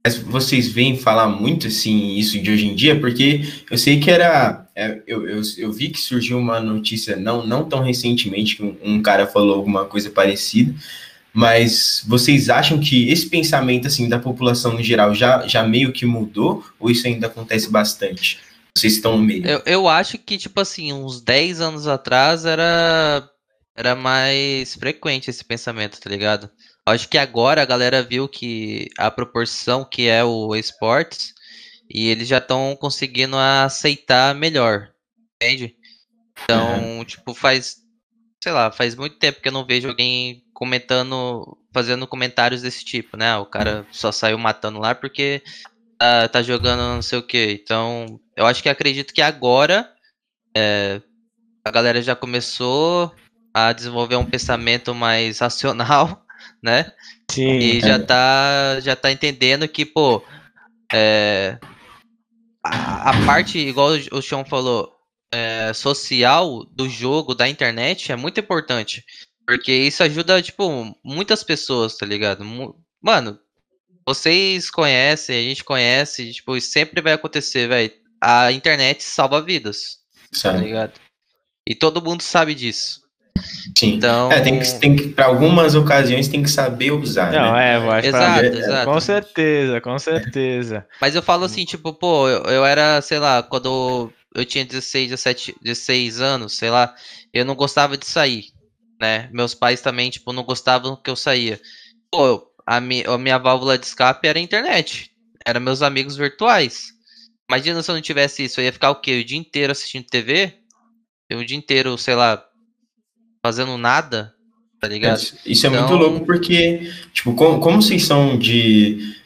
mas vocês veem falar muito assim isso de hoje em dia, porque eu sei que era. É, eu, eu, eu, vi que surgiu uma notícia não, não tão recentemente que um, um cara falou alguma coisa parecida, mas vocês acham que esse pensamento assim da população no geral já, já meio que mudou ou isso ainda acontece bastante? Vocês estão no meio? Eu, eu acho que, tipo assim, uns 10 anos atrás era, era mais frequente esse pensamento, tá ligado? Acho que agora a galera viu que a proporção que é o esportes e eles já estão conseguindo aceitar melhor, entende? Então, uhum. tipo, faz, sei lá, faz muito tempo que eu não vejo alguém comentando, fazendo comentários desse tipo, né? O cara só saiu matando lá porque tá, tá jogando não sei o que. Então, eu acho que acredito que agora é, a galera já começou a desenvolver um pensamento mais racional, né? Sim. E já tá, já tá entendendo que, pô, é, a, a parte, igual o Sean falou, é, social do jogo, da internet, é muito importante. Porque isso ajuda, tipo, muitas pessoas, tá ligado? Mano, vocês conhecem, a gente conhece, tipo, sempre vai acontecer, velho. A internet salva vidas, tá ligado? E todo mundo sabe disso. Sim. Então... É, tem que, tem que, para algumas ocasiões, tem que saber usar. Não, né? é, eu acho exato, pra... exato. Com certeza, com certeza. Mas eu falo assim, tipo, pô, eu, eu era, sei lá, quando eu tinha 16, 17, 16 anos, sei lá, eu não gostava de sair né? Meus pais também, tipo, não gostavam que eu saía. Pô, a, mi a minha válvula de escape era a internet. Era meus amigos virtuais. Imagina se eu não tivesse isso, eu ia ficar o quê? O dia inteiro assistindo TV? O dia inteiro, sei lá, fazendo nada, tá ligado? Isso, isso é então... muito louco porque, tipo, como, como vocês são de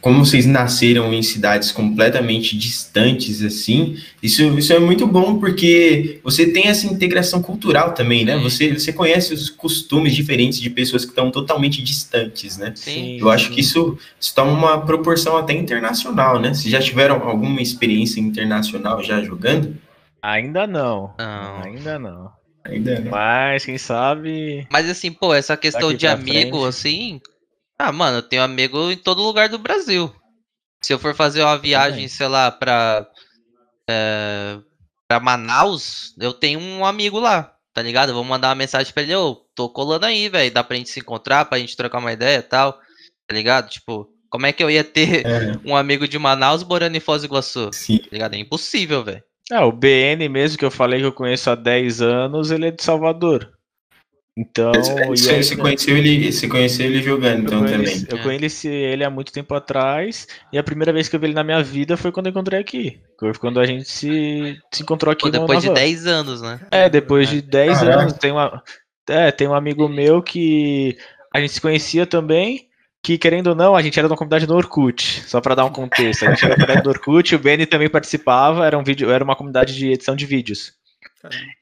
como vocês nasceram em cidades completamente distantes assim, isso, isso é muito bom porque você tem essa integração cultural também, né? Você, você conhece os costumes diferentes de pessoas que estão totalmente distantes, né? Sim. Eu acho que isso, isso toma uma proporção até internacional, né? Vocês já tiveram alguma experiência internacional já jogando? Ainda não. não. Ainda não. Ainda não. Mas quem sabe. Mas assim, pô, essa questão de amigo, frente. assim, ah, mano, eu tenho amigo em todo lugar do Brasil. Se eu for fazer uma viagem, sei lá, pra, é, pra Manaus, eu tenho um amigo lá, tá ligado? Eu vou mandar uma mensagem pra ele, ô, tô colando aí, velho, dá pra gente se encontrar, pra gente trocar uma ideia e tal, tá ligado? Tipo, como é que eu ia ter é. um amigo de Manaus morando em Foz do Iguaçu? Sim. Tá ligado? É impossível, velho. É, o BN mesmo, que eu falei que eu conheço há 10 anos, ele é de Salvador. Então. Você, aí, você, conheceu ele, você conheceu ele jogando, então conheci, também. Eu conheci ele há muito tempo atrás, e a primeira vez que eu vi ele na minha vida foi quando eu encontrei aqui. Foi quando a gente se, se encontrou aqui. Pô, depois de 10 anos, né? É, depois de 10 ah, anos. É? Tem, uma, é, tem um amigo meu que a gente se conhecia também. Que, querendo ou não, a gente era uma comunidade no Orkut, só para dar um contexto. A gente era uma comunidade do Orkut, o Benny também participava, era, um vídeo, era uma comunidade de edição de vídeos.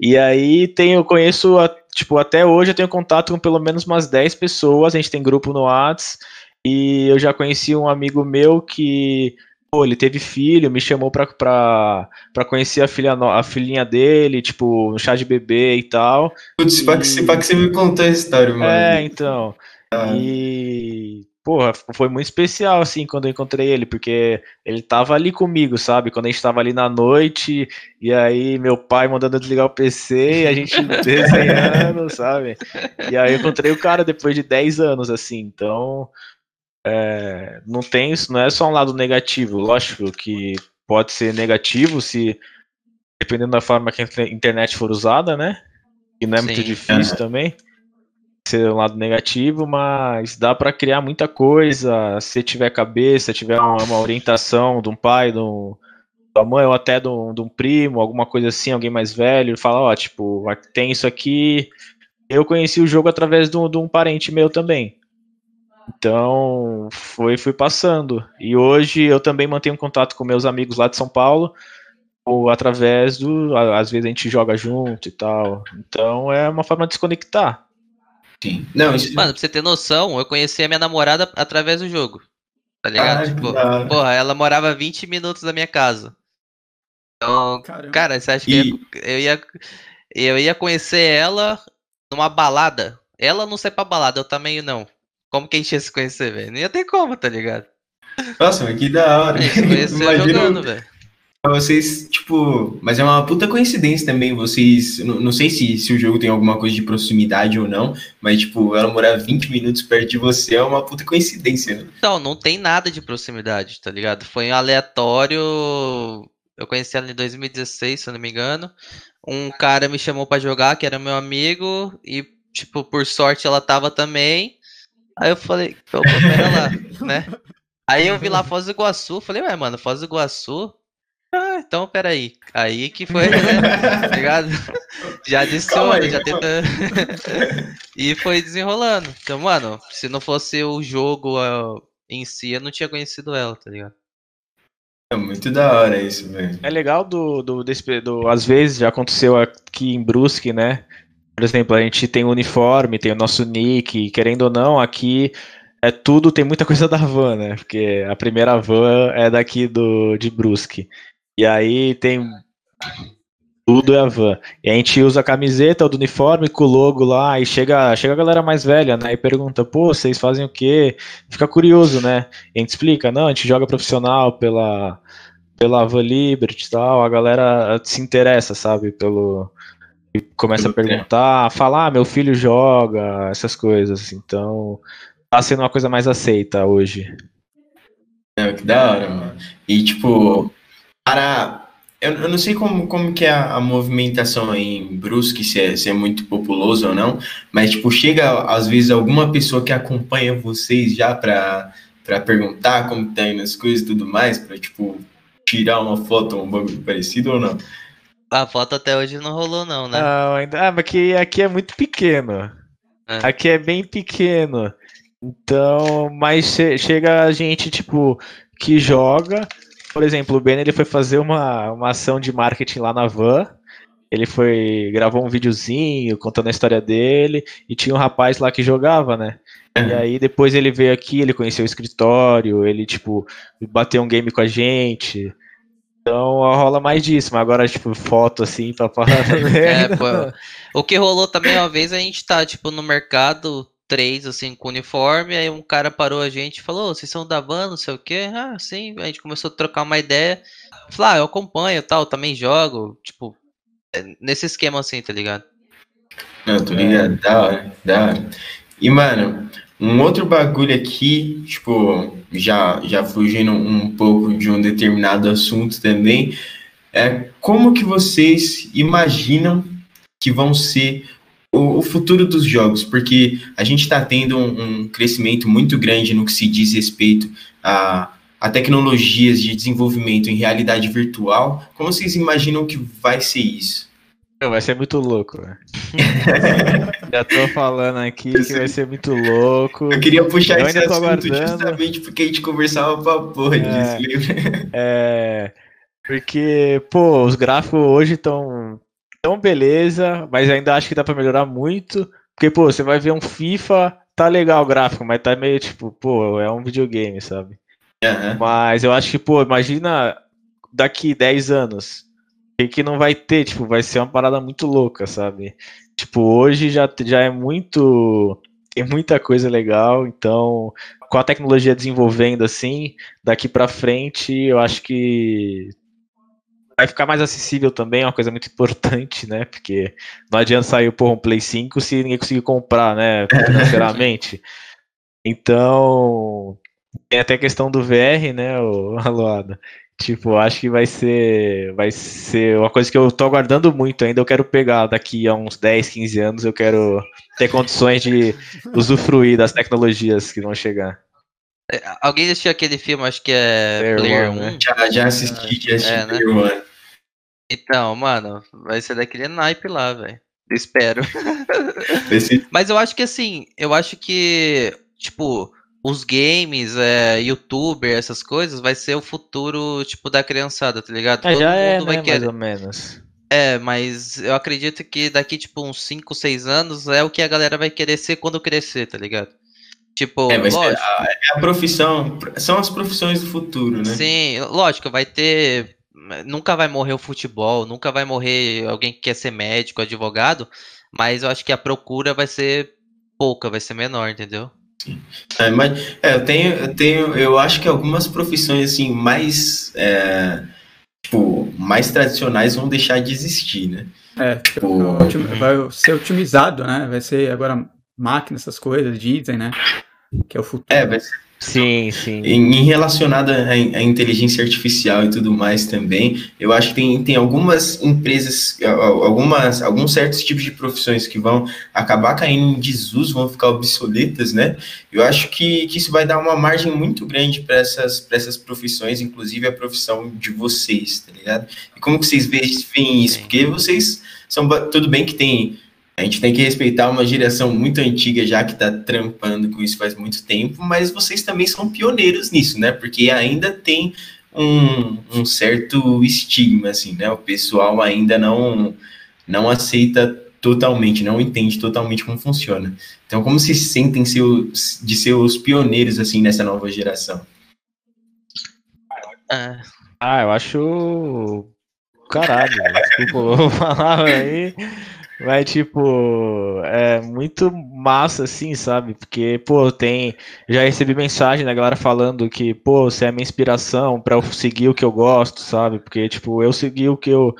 E aí eu conheço, tipo, até hoje eu tenho contato com pelo menos umas 10 pessoas, a gente tem grupo no Whats, e eu já conheci um amigo meu que pô, ele teve filho, me chamou pra, pra, pra conhecer a, filha, a filhinha dele, tipo, no chá de bebê e tal. Putz, e... que, que você me contou a história, mano. É, então. Ah. E porra, foi muito especial, assim, quando eu encontrei ele, porque ele tava ali comigo, sabe? Quando a gente tava ali na noite, e aí meu pai mandando desligar o PC, e a gente desenhando, sabe? E aí eu encontrei o cara depois de 10 anos, assim, então. É, não tem isso, não é só um lado negativo, lógico que pode ser negativo se dependendo da forma que a internet for usada, né? E não é Sim, muito difícil é. também ser um lado negativo, mas dá para criar muita coisa se tiver cabeça, tiver uma, orientação de um pai, de, um, uma mãe ou até de um, de um, primo, alguma coisa assim, alguém mais velho, fala, ó, tipo, tem isso aqui. Eu conheci o jogo através de um, de um parente meu também. Então, foi, fui passando. E hoje eu também mantenho contato com meus amigos lá de São Paulo, ou através do. Às vezes a gente joga junto e tal. Então é uma forma de desconectar. Sim. Não, isso... Mano, pra você ter noção, eu conheci a minha namorada através do jogo. Tá ligado? Ai, tipo, porra, ela morava 20 minutos da minha casa. Então, Caramba. cara, você acha e... que eu ia, eu ia conhecer ela numa balada? Ela não sai pra balada, eu também não. Como que a gente ia se conhecer, velho? Não ia ter como, tá ligado? Nossa, mas que da hora. A gente se conheceu jogando, velho vocês, tipo, mas é uma puta coincidência também, vocês, não, não sei se, se o jogo tem alguma coisa de proximidade ou não, mas, tipo, ela morar 20 minutos perto de você é uma puta coincidência, né? Então, não tem nada de proximidade, tá ligado? Foi um aleatório, eu conheci ela em 2016, se eu não me engano, um cara me chamou para jogar, que era meu amigo, e, tipo, por sorte ela tava também, aí eu falei, opa, pera lá, né? Aí eu vi lá Foz do Iguaçu, falei, ué, mano, Foz do Iguaçu, ah, então peraí. Aí que foi, né? tá ligado? Já adiciona, já tenta. e foi desenrolando. Então, mano, se não fosse o jogo em si, eu não tinha conhecido ela, tá ligado? É muito da hora isso, velho. É legal do, do, desse, do. Às vezes já aconteceu aqui em Brusque, né? Por exemplo, a gente tem o uniforme, tem o nosso nick, querendo ou não, aqui é tudo, tem muita coisa da van, né? Porque a primeira van é daqui do, de Brusque. E aí tem tudo é a van. E a gente usa a camiseta do uniforme com o logo lá, e chega, chega a galera mais velha, né? E pergunta, pô, vocês fazem o quê? Fica curioso, né? E a gente explica, não, a gente joga profissional pela, pela Van Liberty e tal, a galera se interessa, sabe, pelo. E começa a perguntar, falar, ah, meu filho joga, essas coisas. Então, tá sendo uma coisa mais aceita hoje. É, que da hora, mano. E, tipo, para. Eu, eu não sei como, como que é a, a movimentação aí em Brusque, se é, se é muito populoso ou não, mas, tipo, chega às vezes alguma pessoa que acompanha vocês já para para perguntar como tá indo as coisas e tudo mais, para tipo, tirar uma foto um bagulho parecido ou não? A foto até hoje não rolou, não, né? Não, ainda. Ah, mas aqui, aqui é muito pequeno. É. Aqui é bem pequeno. Então, mas chega a gente, tipo, que joga, por exemplo, o Ben ele foi fazer uma, uma ação de marketing lá na van. Ele foi gravou um videozinho contando a história dele e tinha um rapaz lá que jogava, né? E uhum. aí depois ele veio aqui, ele conheceu o escritório, ele tipo bateu um game com a gente. Então rola mais disso, mas agora, tipo, foto assim pra falar. é, pô. O que rolou também uma vez, a gente tá, tipo, no mercado, três, assim, com uniforme, aí um cara parou a gente e falou, vocês são da van, não sei o quê? Ah, sim, a gente começou a trocar uma ideia. Falei, ah, eu acompanho tal, também jogo, tipo, é, nesse esquema assim, tá ligado? Não, tô ligado, da hora, da hora. E, mano, um outro bagulho aqui, tipo, já, já fugindo um pouco de um determinado assunto também, é como que vocês imaginam que vão ser o, futuro dos jogos, porque a gente está tendo um, um, crescimento muito grande no que se diz respeito a, a tecnologias de desenvolvimento em realidade virtual. Como vocês imaginam que vai ser isso? Vai ser muito louco, né? Já tô falando aqui que vai ser muito louco. Eu queria puxar Eu esse assunto aguardando. justamente porque a gente conversava pra porra É. lembra? É. Porque, pô, os gráficos hoje estão tão beleza, mas ainda acho que dá pra melhorar muito. Porque, pô, você vai ver um FIFA, tá legal o gráfico, mas tá meio tipo, pô, é um videogame, sabe? Aham. Mas eu acho que, pô, imagina daqui 10 anos. O que, não vai ter? Tipo, vai ser uma parada muito louca, sabe? Tipo, hoje já, já é muito. Tem muita coisa legal, então, com a tecnologia desenvolvendo assim, daqui pra frente, eu acho que vai ficar mais acessível também, é uma coisa muito importante, né? Porque não adianta sair porra, um Play 5 se ninguém conseguir comprar, né? Financeiramente. Então, tem até a questão do VR, né, o Aloada? Tipo, acho que vai ser vai ser uma coisa que eu tô aguardando muito ainda. Eu quero pegar daqui a uns 10, 15 anos, eu quero ter condições de usufruir das tecnologias que vão chegar. É, Alguém assistiu aquele filme, acho que é Player Player One, 1? né? Já, já assisti, já assisti É, né? Player One. Então, mano, vai ser daquele naipe lá, velho. Espero. Esse- Mas eu acho que assim, eu acho que, tipo, os games, é, youtuber, essas coisas, vai ser o futuro, tipo, da criançada, tá ligado? É, já é, vai né, querer. mais ou menos. É, mas eu acredito que daqui, tipo, uns 5, 6 anos é o que a galera vai querer ser quando crescer, tá ligado? Tipo, É, vai ser lógico. a, é a profissão, são as profissões do futuro, né? Sim, lógico, vai ter. Nunca vai morrer o futebol, nunca vai morrer alguém que quer ser médico, advogado, mas eu acho que a procura vai ser pouca, vai ser menor, entendeu? É, mas é, eu tenho, eu tenho, eu acho que algumas profissões assim mais, é, tipo, mais tradicionais vão deixar de existir, né? É, Tipo, vai ser otimizado, né? Vai ser agora máquina, essas coisas, dizem, né? Que é o futuro. é, vai ser Sim, sim. Em, em relacionado à, inteligência artificial e tudo mais também, eu acho que tem, tem algumas empresas, algumas, alguns certos tipos de profissões que vão acabar caindo em desuso, vão ficar obsoletas, né? Eu acho que, que isso vai dar uma margem muito grande para essas, pra essas profissões, inclusive a profissão de vocês, tá ligado? E como que vocês veem, isso? Porque vocês são. Tudo bem que tem. A gente tem que respeitar uma geração muito antiga já que está trampando com isso faz muito tempo, mas vocês também são pioneiros nisso, né? Porque ainda tem um, um certo estigma, assim, né? O pessoal ainda não, não aceita totalmente, não entende totalmente como funciona. Então, como se sentem seus, de ser os pioneiros, assim, nessa nova geração? É, Ah, eu acho. Caralho, desculpa, eu vou falar aí. Mas, tipo, é muito massa, assim, sabe? Porque, pô, tem. Já recebi mensagem da galera falando que, pô, você é minha inspiração pra eu seguir o que eu gosto, sabe? Porque, tipo, eu segui o que eu,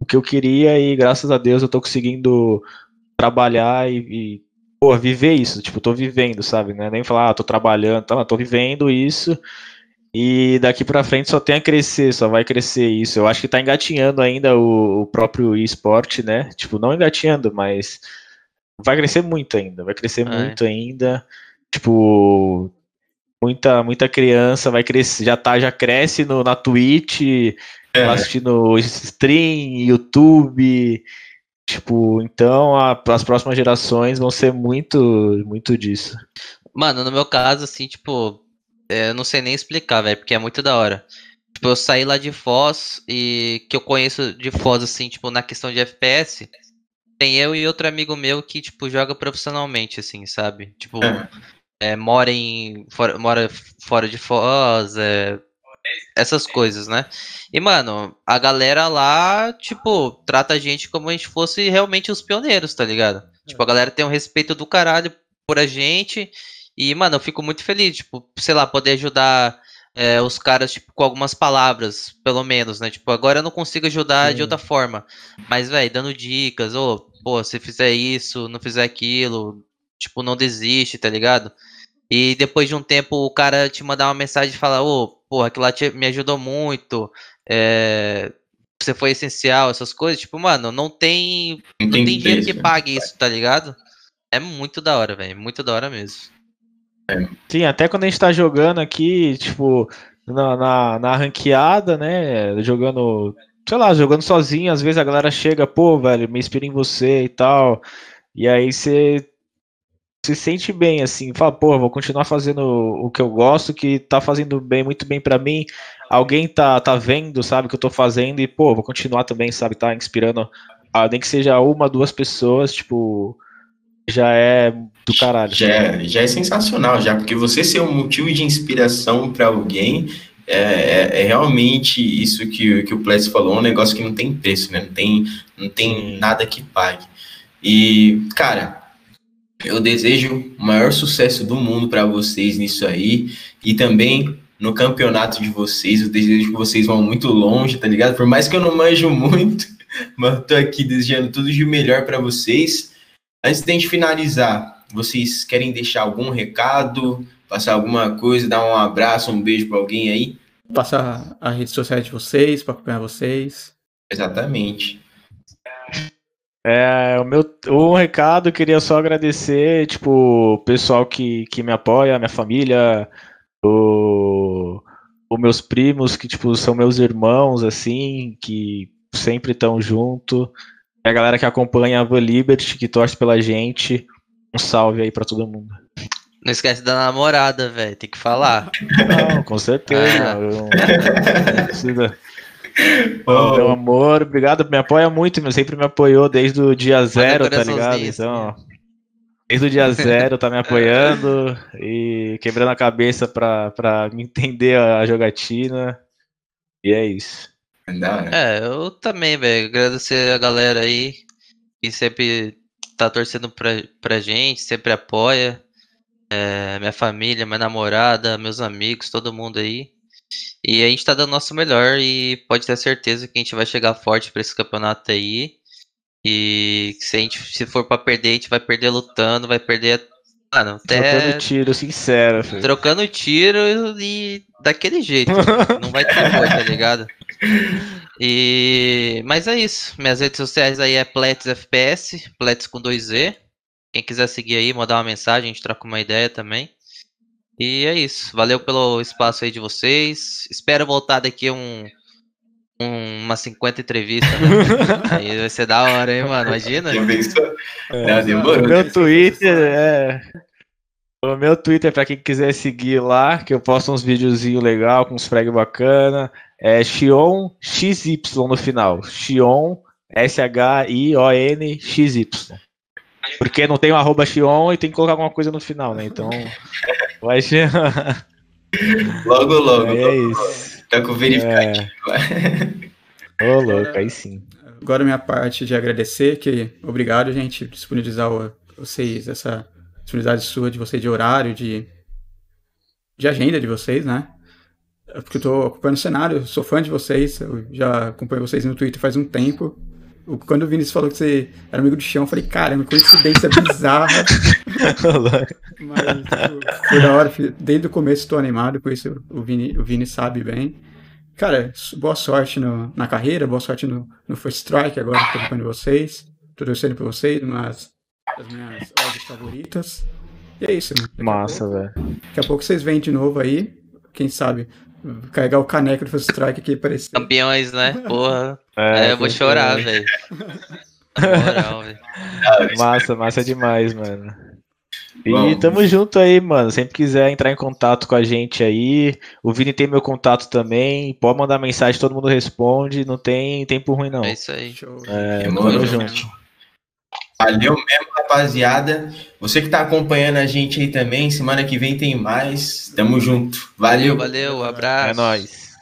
o que eu queria e, graças a Deus, eu tô conseguindo trabalhar e, e pô, viver isso. Tipo, tô vivendo, sabe? Não é nem falar, ah, tô trabalhando, tá? tô vivendo isso. E daqui pra frente só tem a crescer, só vai crescer isso. Eu acho que tá engatinhando ainda o, o próprio esporte, né? Tipo, não engatinhando, mas vai crescer muito ainda, vai crescer É. muito ainda. Tipo, muita muita criança vai crescer, já tá, já cresce no, na Twitch, É. assistindo stream, YouTube. Tipo, então a- as próximas gerações vão ser muito muito disso. Mano, no meu caso, assim, tipo, é, eu não sei nem explicar, velho, porque é muito da hora. Tipo, eu saí lá de Foz e que eu conheço de Foz, assim, tipo, na questão de FPS, tem eu e outro amigo meu que, tipo, joga profissionalmente, assim, sabe? Tipo, É. é, mora em. Fora, mora fora de Foz, é, essas coisas, né? E, mano, a galera lá, tipo, trata a gente como a gente fosse realmente os pioneiros, tá ligado? Tipo, a galera tem um respeito do caralho por a gente. E, mano, eu fico muito feliz, tipo, sei lá, poder ajudar é, os caras, tipo, com algumas palavras, pelo menos, né? Tipo, agora eu não consigo ajudar de Sim. outra forma. Mas, velho, dando dicas, ô, pô, se fizer isso, não fizer aquilo, tipo, não desiste, tá ligado? E depois de um tempo o cara te mandar uma mensagem e falar, ô, porra, aquilo lá te- me ajudou muito, é, você foi essencial, essas coisas, tipo, mano, não tem, Não não tem tem dinheiro que pague isso, tá ligado? É muito da hora, velho, muito da hora mesmo. Sim, até quando a gente tá jogando aqui, tipo, na, na, na ranqueada, né? Jogando sei lá, jogando sozinho, às vezes a galera chega, pô, velho, me inspira em você e tal. E aí você se sente bem, assim, fala, pô, vou continuar fazendo o que eu gosto, que tá fazendo bem, muito bem para mim. Alguém tá, tá vendo, sabe, que eu tô fazendo e, pô, vou continuar também, sabe, tá inspirando, ah, nem que seja uma, duas pessoas, tipo, já é do caralho. Já é, já é sensacional, já, porque você ser um motivo de inspiração para alguém é, é, é, realmente isso que, que o Pletz falou, um negócio que não tem preço, né? Não tem, não tem nada que pague. E, cara, eu desejo o maior sucesso do mundo para vocês nisso aí e também no campeonato de vocês. Eu desejo que vocês vão muito longe, tá ligado? Por mais que eu não manjo muito, mas tô aqui desejando tudo de melhor para vocês. Antes de a gente finalizar, vocês querem deixar algum recado? passar alguma coisa, dar um abraço, um beijo para alguém aí? Passar as redes sociais de vocês, para acompanhar vocês. Exatamente. É, o meu um recado, eu queria só agradecer, tipo, o pessoal que, que me apoia, a minha família, o, os meus primos, que, tipo, são meus irmãos, assim, que sempre estão junto. A galera que acompanha a Van Liberty, que torce pela gente. Um salve aí para todo mundo. Não esquece da namorada, velho. Tem que falar. Não, com certeza. Ah. Eu... Meu amor, obrigado. Me apoia muito, meu. Sempre me apoiou desde o dia zero, tá ligado? Então, desde o dia zero tá me apoiando e quebrando a cabeça pra, pra entender a jogatina. E é isso. É, eu também, velho. Agradecer a galera aí que sempre tá torcendo pra, pra gente, sempre apoia é, minha família, minha namorada, meus amigos, todo mundo aí. E a gente tá dando o nosso melhor e pode ter certeza que a gente vai chegar forte para esse campeonato aí. E se a gente se for para perder, a gente vai perder lutando, vai perder Mano, até... Trocando tiro, sincero. Filho. Trocando tiro e daquele jeito. não vai ter coisa, tá ligado? E... Mas é isso. Minhas redes sociais aí é Plets FPS, Plets com 2Z. Quem quiser seguir aí, mandar uma mensagem, a gente troca uma ideia também. E é isso. Valeu pelo espaço aí de vocês. Espero voltar daqui um, um uma 50 entrevistas. Né? aí vai ser da hora, hein, mano? Imagina. É, demorou. Meu Twitter é. O meu Twitter, pra quem quiser seguir lá, que eu posto uns videozinhos legal com uns frag bacana, é Xion XY no final. Xion S-H-I-O-N XY. Porque não tem o arroba Xion e tem que colocar alguma coisa no final, né? Então. Vai ser. logo, logo. É logo, isso. Tá com o verificativo. É. Ô, louco, aí sim. Agora minha parte de agradecer, que obrigado, gente, por disponibilizar vocês, essa disponibilidade sua de vocês de horário, de, de agenda de vocês, né? É porque eu tô acompanhando o cenário, sou fã de vocês, eu já acompanho vocês no Twitter faz um tempo. Quando o Vinícius falou que você era amigo do chão, eu falei, caramba, coincidência bizarra. Mas tipo, foi da hora, desde o começo estou animado, por isso o Vini, o Vini sabe bem. Cara, boa sorte no, na carreira, boa sorte no, no First Strike agora, tô acompanhando vocês. Tô torcendo por vocês, uma das minhas odds favoritas. E é isso. Massa, velho. Daqui a pouco vocês vêm de novo aí. Quem sabe carregar o caneco do First Strike aqui aparecer. Campeões, né? Porra. É, é eu vou chorar, velho. massa, massa demais, mano. E Vamos. tamo junto aí, mano. Sempre quiser entrar em contato com a gente aí. O Vini tem meu contato também. Pode mandar mensagem, todo mundo responde. Não tem tempo ruim, não. É isso aí. É, tamo junto. Valeu mesmo, rapaziada. Você que tá acompanhando a gente aí também, semana que vem tem mais. Tamo junto. Valeu. Valeu, abraço. É nóis.